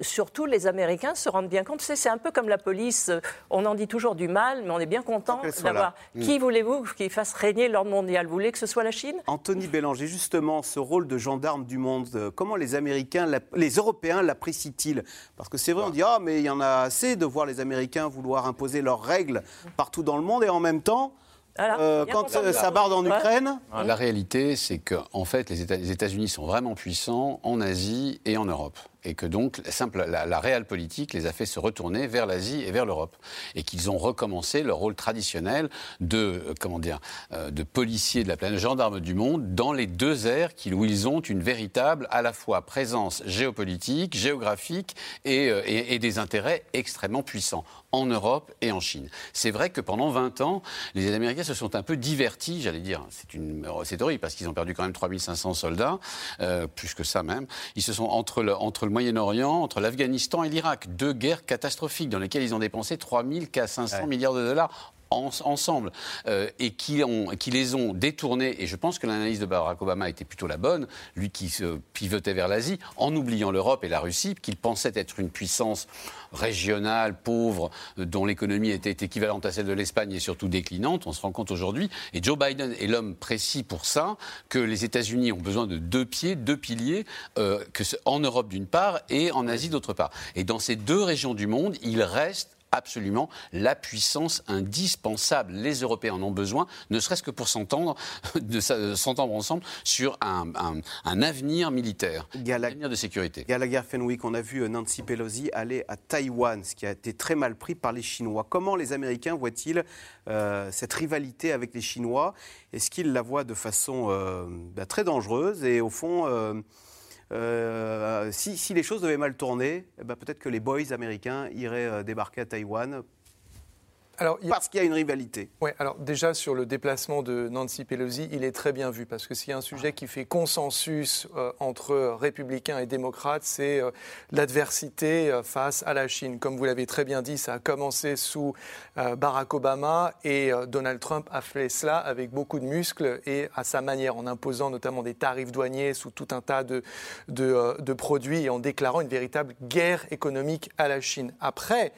surtout les Américains se rendent bien compte. C'est un peu comme la police, on en dit toujours du mal, mais on est bien content d'avoir. Qui mm. voulez-vous qui fasse régner l'ordre mondial? Vous voulez que ce soit la Chine? Anthony Bélanger, justement, ce rôle de gendarme du monde, comment les Américains, les Européens l'apprécient-ils? Parce que c'est vrai, on dit ah mais il y en a assez de voir les Américains vouloir imposer leurs règles partout dans le monde et en même temps. Euh, quand ça barde en Ukraine? La réalité, c'est qu'en en fait, les États-Unis sont vraiment puissants en Asie et en Europe. Et que donc la, réelle politique les a fait se retourner vers l'Asie et vers l'Europe. Et qu'ils ont recommencé leur rôle traditionnel de, euh, comment dire, euh, de policiers de la planète, gendarme du monde, dans les deux aires où ils ont une véritable, à la fois, présence géopolitique, géographique et, euh, et des intérêts extrêmement puissants en Europe et en Chine. C'est vrai que pendant 20 ans, les Américains se sont un peu divertis, j'allais dire. C'est horrible parce qu'ils ont perdu quand même 3500 soldats, euh, plus que ça même. Ils se sont entre le, entre le Moyen-Orient, entre l'Afghanistan et l'Irak, deux guerres catastrophiques dans lesquelles ils ont dépensé 3000 à 500 milliards de dollars ensemble euh, et qui, les ont détournés. Et je pense que l'analyse de Barack Obama était plutôt la bonne, lui qui se pivotait vers l'Asie, en oubliant l'Europe et la Russie, qu'il pensait être une puissance régionale, pauvre, euh, dont l'économie était équivalente à celle de l'Espagne et surtout déclinante. On se rend compte aujourd'hui, et Joe Biden est l'homme précis pour ça, que les États-Unis ont besoin de deux pieds, deux piliers, euh, en Europe d'une part et en Asie d'autre part. Et dans ces deux régions du monde, il reste absolument la puissance indispensable. Les Européens en ont besoin, ne serait-ce que pour s'entendre, s'entendre ensemble sur un, avenir militaire, un avenir de sécurité. Gallagher Fenwick, on a vu Nancy Pelosi aller à Taïwan, ce qui a été très mal pris par les Chinois. Comment les Américains voient-ils euh, cette rivalité avec les Chinois? Est-ce qu'ils la voient de façon euh, bah, très dangereuse et au fond euh, euh, si, les choses devaient mal tourner, eh ben, peut-être que les boys américains iraient euh, débarquer à Taïwan parce qu'il y a une rivalité. Oui, alors déjà sur le déplacement de Nancy Pelosi, il est très bien vu parce que s'il y a un sujet qui fait consensus euh, entre républicains et démocrates, c'est euh, l'adversité euh, face à la Chine. Comme vous l'avez très bien dit, ça a commencé sous Barack Obama et Donald Trump a fait cela avec beaucoup de muscles et à sa manière, en imposant notamment des tarifs douaniers sous tout un tas de, de, de produits et en déclarant une véritable guerre économique à la Chine. Après,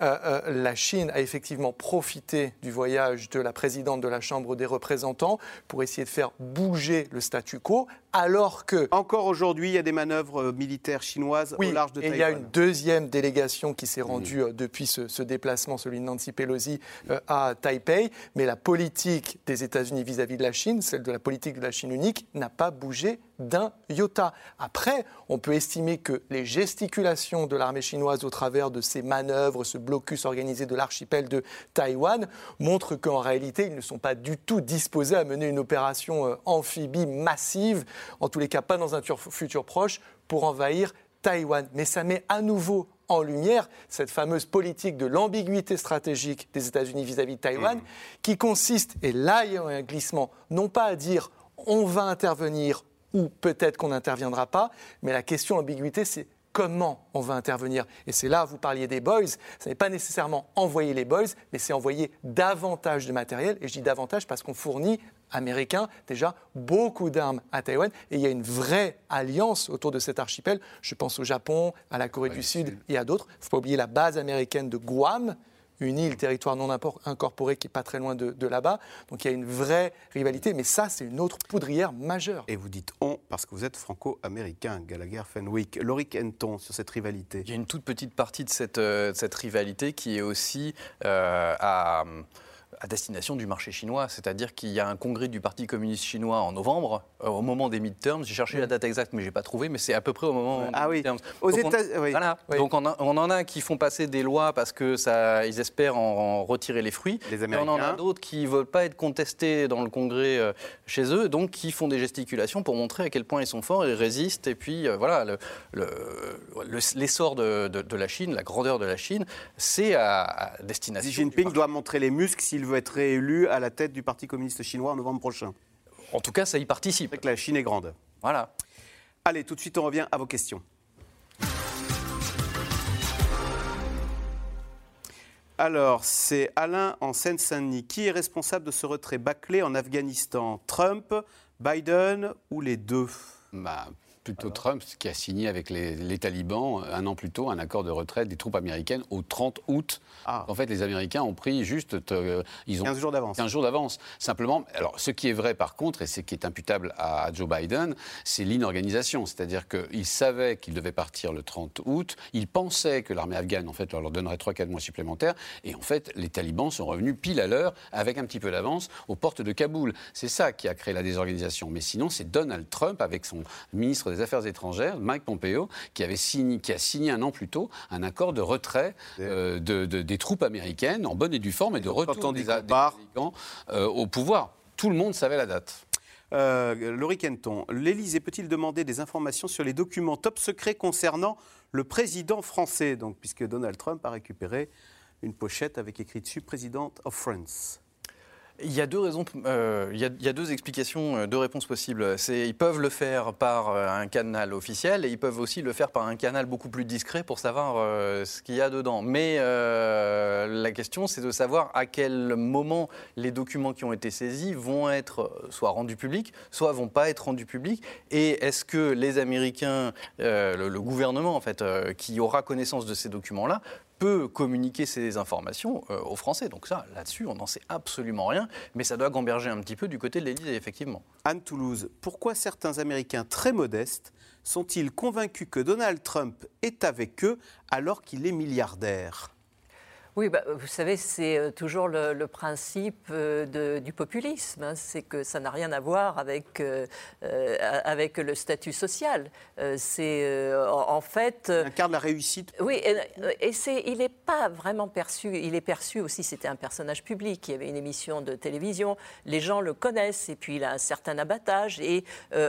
la Chine a effectivement profiter du voyage de la présidente de la Chambre des représentants pour essayer de faire bouger le statu quo, alors que... Encore aujourd'hui, il y a des manœuvres euh, militaires chinoises au large de Taïwan. Et il y a une deuxième délégation qui s'est rendue euh, depuis ce, déplacement, celui de Nancy Pelosi, euh, à Taipei. Mais la politique des États-Unis vis-à-vis de la Chine, celle de la politique de la Chine unique, n'a pas bougé d'un iota. Après, on peut estimer que les gesticulations de l'armée chinoise au travers de ces manœuvres, ce blocus organisé de l'archipel de Taïwan, montrent qu'en réalité, ils ne sont pas du tout disposés à mener une opération amphibie massive en tous les cas pas dans un futur proche, pour envahir Taïwan. Mais ça met à nouveau en lumière cette fameuse politique de l'ambiguïté stratégique des États-Unis vis-à-vis de Taïwan, mmh. qui consiste, et là il y a un glissement, non pas à dire on va intervenir ou peut-être qu'on n'interviendra pas, mais la question ambiguïté c'est comment on va intervenir. Et c'est là, vous parliez des boys, ce n'est pas nécessairement envoyer les boys, mais c'est envoyer davantage de matériel, et je dis davantage parce qu'on fournit américains déjà beaucoup d'armes à Taïwan, et il y a une vraie alliance autour de cet archipel. Je pense au Japon, à la Corée du Sud et à d'autres. Il ne faut pas oublier la base américaine de Guam, une île, territoire non incorporé qui est pas très loin de, là-bas. Donc il y a une vraie rivalité, mais ça, c'est une autre poudrière majeure. Et vous dites on parce que vous êtes franco-américain, Gallagher Fenwick. Loric Enton sur cette rivalité Il y a une toute petite partie de cette, euh, cette rivalité qui est aussi euh, à à destination du marché chinois. C'est-à-dire qu'il y a un congrès du Parti communiste chinois en novembre, euh, au moment des midterms. J'ai cherché la date exacte, mais je n'ai pas trouvé, mais c'est à peu près au moment ah des midterms. Aux États oui. Voilà. Donc on, en a qui font passer des lois parce que ça, ils espèrent en, retirer les fruits. Les Et on en a d'autres qui ne veulent pas être contestés dans le congrès euh, chez eux, donc qui font des gesticulations pour montrer à quel point ils sont forts, ils résistent. Et puis euh, voilà, l'essor le, de, de, la Chine, la grandeur de la Chine, c'est à, à, destination. Xi Jinping doit montrer les muscles s'il veut être réélu à la tête du Parti communiste chinois en novembre prochain. En tout cas, ça y participe. C'est que la Chine est grande. Voilà. Allez, tout de suite, on revient à vos questions. Alors, c'est Alain en Seine-Saint-Denis. Qui est responsable de ce retrait bâclé en Afghanistan? Trump, Biden ou les deux? Bah, plutôt Trump qui a signé avec les, talibans un an plus tôt un accord de retraite des troupes américaines au 30 août. Ah. En fait, les Américains ont pris juste euh, ils ont 15 jours d'avance. 15 jours d'avance. Simplement, alors ce qui est vrai par contre et ce qui est imputable à, Joe Biden, c'est l'inorganisation, c'est-à-dire qu'il savait qu'il devait partir le 30 août, il pensait que l'armée afghane en fait leur donnerait 3-4 mois supplémentaires et en fait les talibans sont revenus pile à l'heure avec un petit peu d'avance aux portes de Kaboul. C'est ça qui a créé la désorganisation. Mais sinon, c'est Donald Trump avec son ministre des Affaires étrangères, Mike Pompeo, qui, avait signé, qui a signé un an plus tôt un accord de retrait euh, de, des troupes américaines en bonne et due forme et de retour des, euh, au pouvoir. Tout le monde savait la date. Euh, Laurie Kenton, l'Élysée peut-il demander des informations sur les documents top secrets concernant le président français, donc, puisque Donald Trump a récupéré une pochette avec écrit dessus President of France il y a deux raisons, euh, il, y a, deux explications, euh, deux réponses possibles. Ils peuvent le faire par euh, un canal officiel et ils peuvent aussi le faire par un canal beaucoup plus discret pour savoir ce qu'il y a dedans. Mais la question, c'est de savoir à quel moment les documents qui ont été saisis vont être soit rendus publics, soit vont pas être rendus publics. Et est-ce que les Américains, le, le, gouvernement en fait, qui aura connaissance de ces documents-là, peut communiquer ces informations euh, aux Français. Donc ça, là-dessus, on n'en sait absolument rien, mais ça doit gamberger un petit peu du côté de l'Élysée, effectivement. Anne Toulouse, pourquoi certains Américains très modestes sont-ils convaincus que Donald Trump est avec eux alors qu'il est milliardaire? Oui, bah, vous savez, c'est euh, toujours le, principe euh, du populisme. Hein. c'est que ça n'a rien à voir avec, euh, avec le statut social. c'est en fait. Incarne la réussite. Oui, et, et c'est, il n'est pas vraiment perçu. Il est perçu aussi, c'était un personnage public. Il y avait une émission de télévision. Les gens le connaissent et puis il a un certain abattage. Et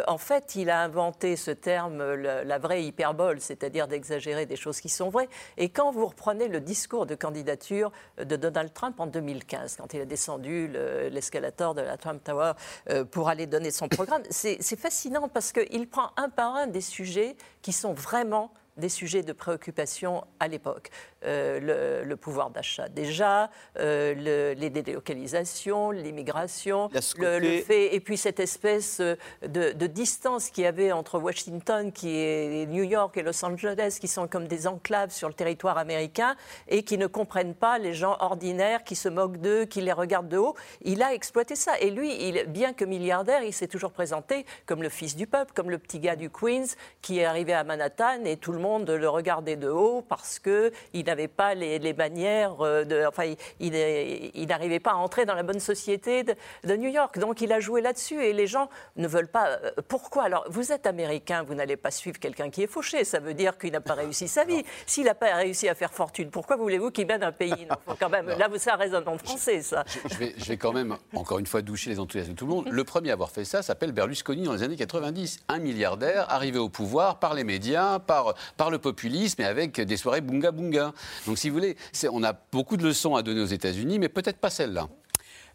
en fait, il a inventé ce terme, la vraie hyperbole, c'est-à-dire d'exagérer des choses qui sont vraies. Et quand vous reprenez le discours de candidat de Donald Trump en 2015, quand il a descendu l'escalator de la Trump Tower euh, pour aller donner son programme. C'est fascinant parce qu'il prend un par un des sujets qui sont vraiment des sujets de préoccupation à l'époque. Euh, le, pouvoir d'achat déjà, euh, les délocalisations, l'immigration, le, fait, et puis cette espèce euh, de, distance qu'il y avait entre Washington, qui est New York et Los Angeles, qui sont comme des enclaves sur le territoire américain et qui ne comprennent pas les gens ordinaires, qui se moquent d'eux, qui les regardent de haut. Il a exploité ça. Et lui, il, bien que milliardaire, il s'est toujours présenté comme le fils du peuple, comme le petit gars du Queens qui est arrivé à Manhattan et tout le monde le regardait de haut parce qu'il n'avait pas les, les manières euh, de. Enfin, il n'arrivait pas à entrer dans la bonne société de, New York. Donc il a joué là-dessus et les gens ne veulent pas. Euh, pourquoi? Alors, vous êtes américain, vous n'allez pas suivre quelqu'un qui est fauché. Ça veut dire qu'il n'a pas réussi sa vie. S'il n'a pas réussi à faire fortune, pourquoi voulez-vous qu'il mène un pays? Quand même, Là, ça résonne en français, ça. Je, vais, je, vais, quand même, encore une fois, doucher les enthousiasmes de tout le monde. Le premier à avoir fait ça s'appelle Berlusconi dans les années 90. Un milliardaire arrivé au pouvoir par les médias, par, par le populisme et avec des soirées bunga bunga. Donc si vous voulez, on a beaucoup de leçons à donner aux États-Unis, mais peut-être pas celle-là.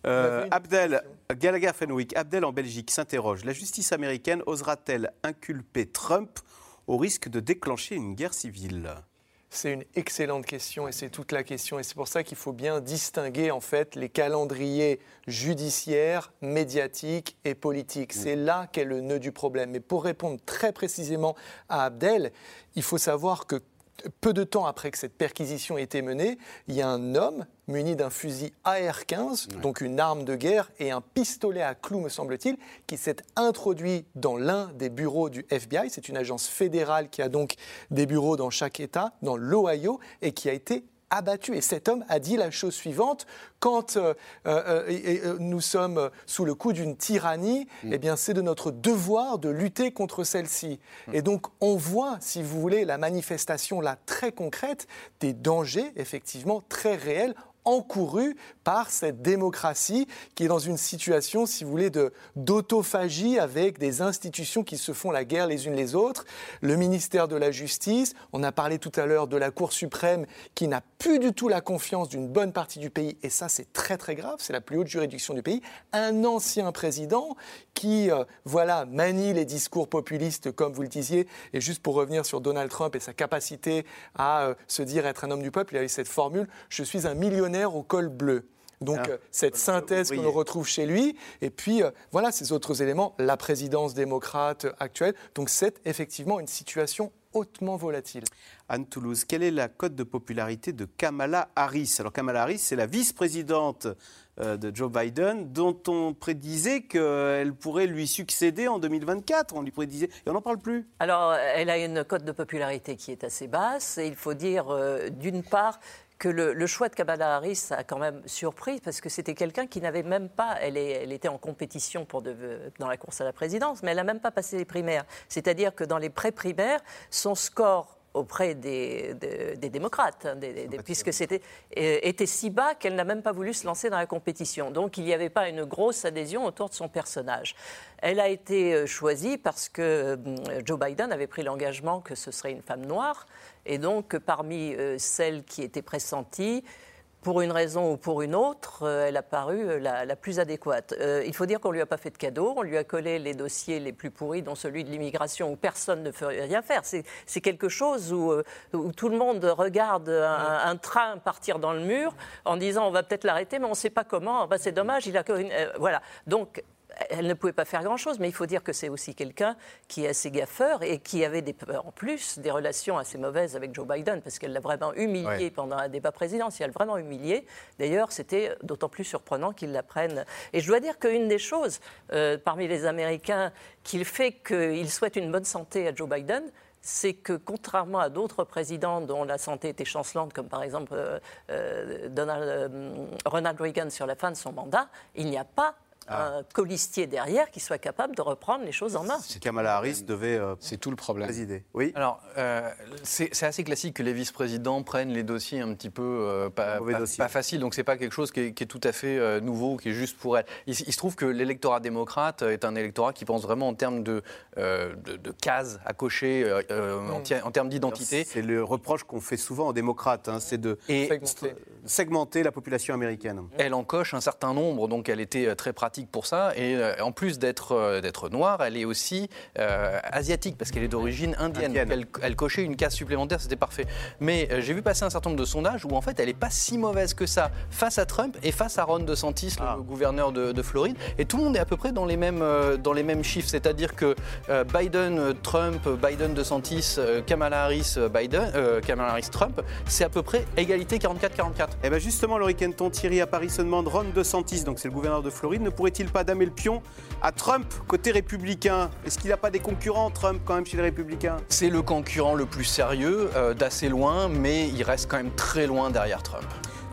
Euh, Abdel, Gallagher Fenwick, Abdel en Belgique s'interroge. La justice américaine osera-t-elle inculper Trump au risque de déclencher une guerre civile? C'est une excellente question et c'est toute la question. Et c'est pour ça qu'il faut bien distinguer en fait les calendriers judiciaires, médiatiques et politiques. Mm. C'est là qu'est le nœud du problème. Mais pour répondre très précisément à Abdel, il faut savoir que peu de temps après que cette perquisition ait été menée, il y a un homme muni d'un fusil AR-15, donc une arme de guerre, et un pistolet à clous, me semble-t-il, qui s'est introduit dans l'un des bureaux du FBI. C'est une agence fédérale qui a donc des bureaux dans chaque État, dans l'Ohio, et qui a été abattu. Et cet homme a dit la chose suivante quand euh, euh, euh, nous sommes sous le coup d'une tyrannie, mm. eh bien, c'est de notre devoir de lutter contre celle-ci. Mm. Et donc, on voit, si vous voulez, la manifestation là très concrète des dangers, effectivement, très réels encouru par cette démocratie qui est dans une situation, si vous voulez, d'autophagie avec des institutions qui se font la guerre les unes les autres. Le ministère de la Justice, on a parlé tout à l'heure de la Cour suprême qui n'a plus du tout la confiance d'une bonne partie du pays, et ça c'est très très grave, c'est la plus haute juridiction du pays. Un ancien président qui, euh, voilà, manie les discours populistes, comme vous le disiez, et juste pour revenir sur Donald Trump et sa capacité à euh, se dire être un homme du peuple, il avait cette formule, je suis un millionnaire au col bleu. Donc ah. euh, cette synthèse que l'on retrouve chez lui, et puis euh, voilà ces autres éléments, la présidence démocrate actuelle. Donc c'est effectivement une situation hautement volatile. Anne Toulouse, quelle est la cote de popularité de Kamala Harris? Alors Kamala Harris, c'est la vice-présidente euh, de Joe Biden, dont on prédisait qu'elle pourrait lui succéder en 2024. On lui prédisait, et on n'en parle plus. Alors, elle a une cote de popularité qui est assez basse. Et il faut dire, d'une part, que le, choix de Kamala Harris a quand même surpris parce que c'était quelqu'un qui n'avait même pas, elle, elle, était en compétition pour dans la course à la présidence, mais elle n'a même pas passé les primaires. C'est-à-dire que dans les pré-primaires, son score auprès des, démocrates, hein, puisque c'était euh, était si bas qu'elle n'a même pas voulu se lancer dans la compétition. Donc il n'y avait pas une grosse adhésion autour de son personnage. Elle a été euh, choisie parce que euh, Joe Biden avait pris l'engagement que ce serait une femme noire, et donc parmi celles qui étaient pressenties, pour une raison ou pour une autre, euh, elle a paru euh, la, plus adéquate. Euh, il faut dire qu'on ne lui a pas fait de cadeau, on lui a collé les dossiers les plus pourris, dont celui de l'immigration, où personne ne ferait rien faire. C'est quelque chose où, tout le monde regarde un, train partir dans le mur en disant on va peut-être l'arrêter, mais on ne sait pas comment. Bah, c'est dommage, il a... voilà. Donc elle ne pouvait pas faire grand-chose, mais il faut dire que c'est aussi quelqu'un qui est assez gaffeur et qui avait des, en plus des relations assez mauvaises avec Joe Biden, parce qu'elle l'a vraiment humilié pendant un débat présidentiel, vraiment humilié. D'ailleurs, c'était d'autant plus surprenant qu'il la prenne. Et je dois dire qu'une des choses euh, parmi les Américains qui fait qu'ils souhaitent une bonne santé à Joe Biden, c'est que contrairement à d'autres présidents dont la santé était chancelante, comme par exemple euh, euh, Donald, Ronald Reagan sur la fin de son mandat, il n'y a pas ah. un colistier derrière qui soit capable de reprendre les choses en main. Kamala Harris devait euh, c'est tout le problème. présider. Oui. Alors, euh, c'est assez classique que les vice-présidents prennent les dossiers un petit peu euh, pas, pas, faciles, donc c'est pas quelque chose qui est, tout à fait nouveau, qui est juste pour elle. Il, se trouve que l'électorat démocrate est un électorat qui pense vraiment en termes de, de, cases à cocher, mm. en, termes d'identité. C'est le reproche qu'on fait souvent aux démocrates, hein, c'est de segmenter. segmenter la population américaine. Elle en coche un certain nombre, donc elle était très pratique pour ça. Et euh, en plus d'être euh, d'être noire, elle est aussi euh, asiatique parce qu'elle est d'origine indienne. Elle, cochait une case supplémentaire, c'était parfait. Mais j'ai vu passer un certain nombre de sondages où en fait elle n'est pas si mauvaise que ça face à Trump et face à Ron DeSantis, le ah. gouverneur de, Floride. Et tout le monde est à peu près dans les mêmes, dans les mêmes chiffres. C'est-à-dire que Biden, Trump, Biden, DeSantis, Kamala Harris, Biden, Kamala Harris, Trump, c'est à peu près égalité 44-44. Et bien justement, Laurie Kenton, Thierry à Paris se demande Ron DeSantis, donc c'est le gouverneur de Floride, ne pourrait pourrait-il pas damer le pion à Trump côté républicain? Est-ce qu'il n'a pas des concurrents, Trump, quand même, chez les républicains? C'est le concurrent le plus sérieux, euh, d'assez loin, mais il reste quand même très loin derrière Trump.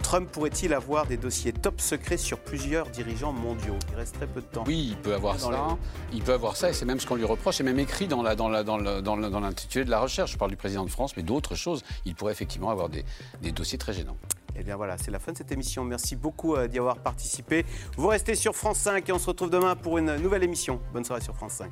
Trump pourrait-il avoir des dossiers top secrets sur plusieurs dirigeants mondiaux? Il reste très peu de temps. Oui, il peut avoir ça. Il peut avoir ça, et c'est même ce qu'on lui reproche. C'est même écrit dans l'intitulé dans dans de la recherche. Je parle du président de France, mais d'autres choses. Il pourrait effectivement avoir des, des dossiers très gênants. Et eh bien voilà, c'est la fin de cette émission. Merci beaucoup euh, d'y avoir participé. Vous restez sur France 5 et on se retrouve demain pour une nouvelle émission. Bonne soirée sur France 5.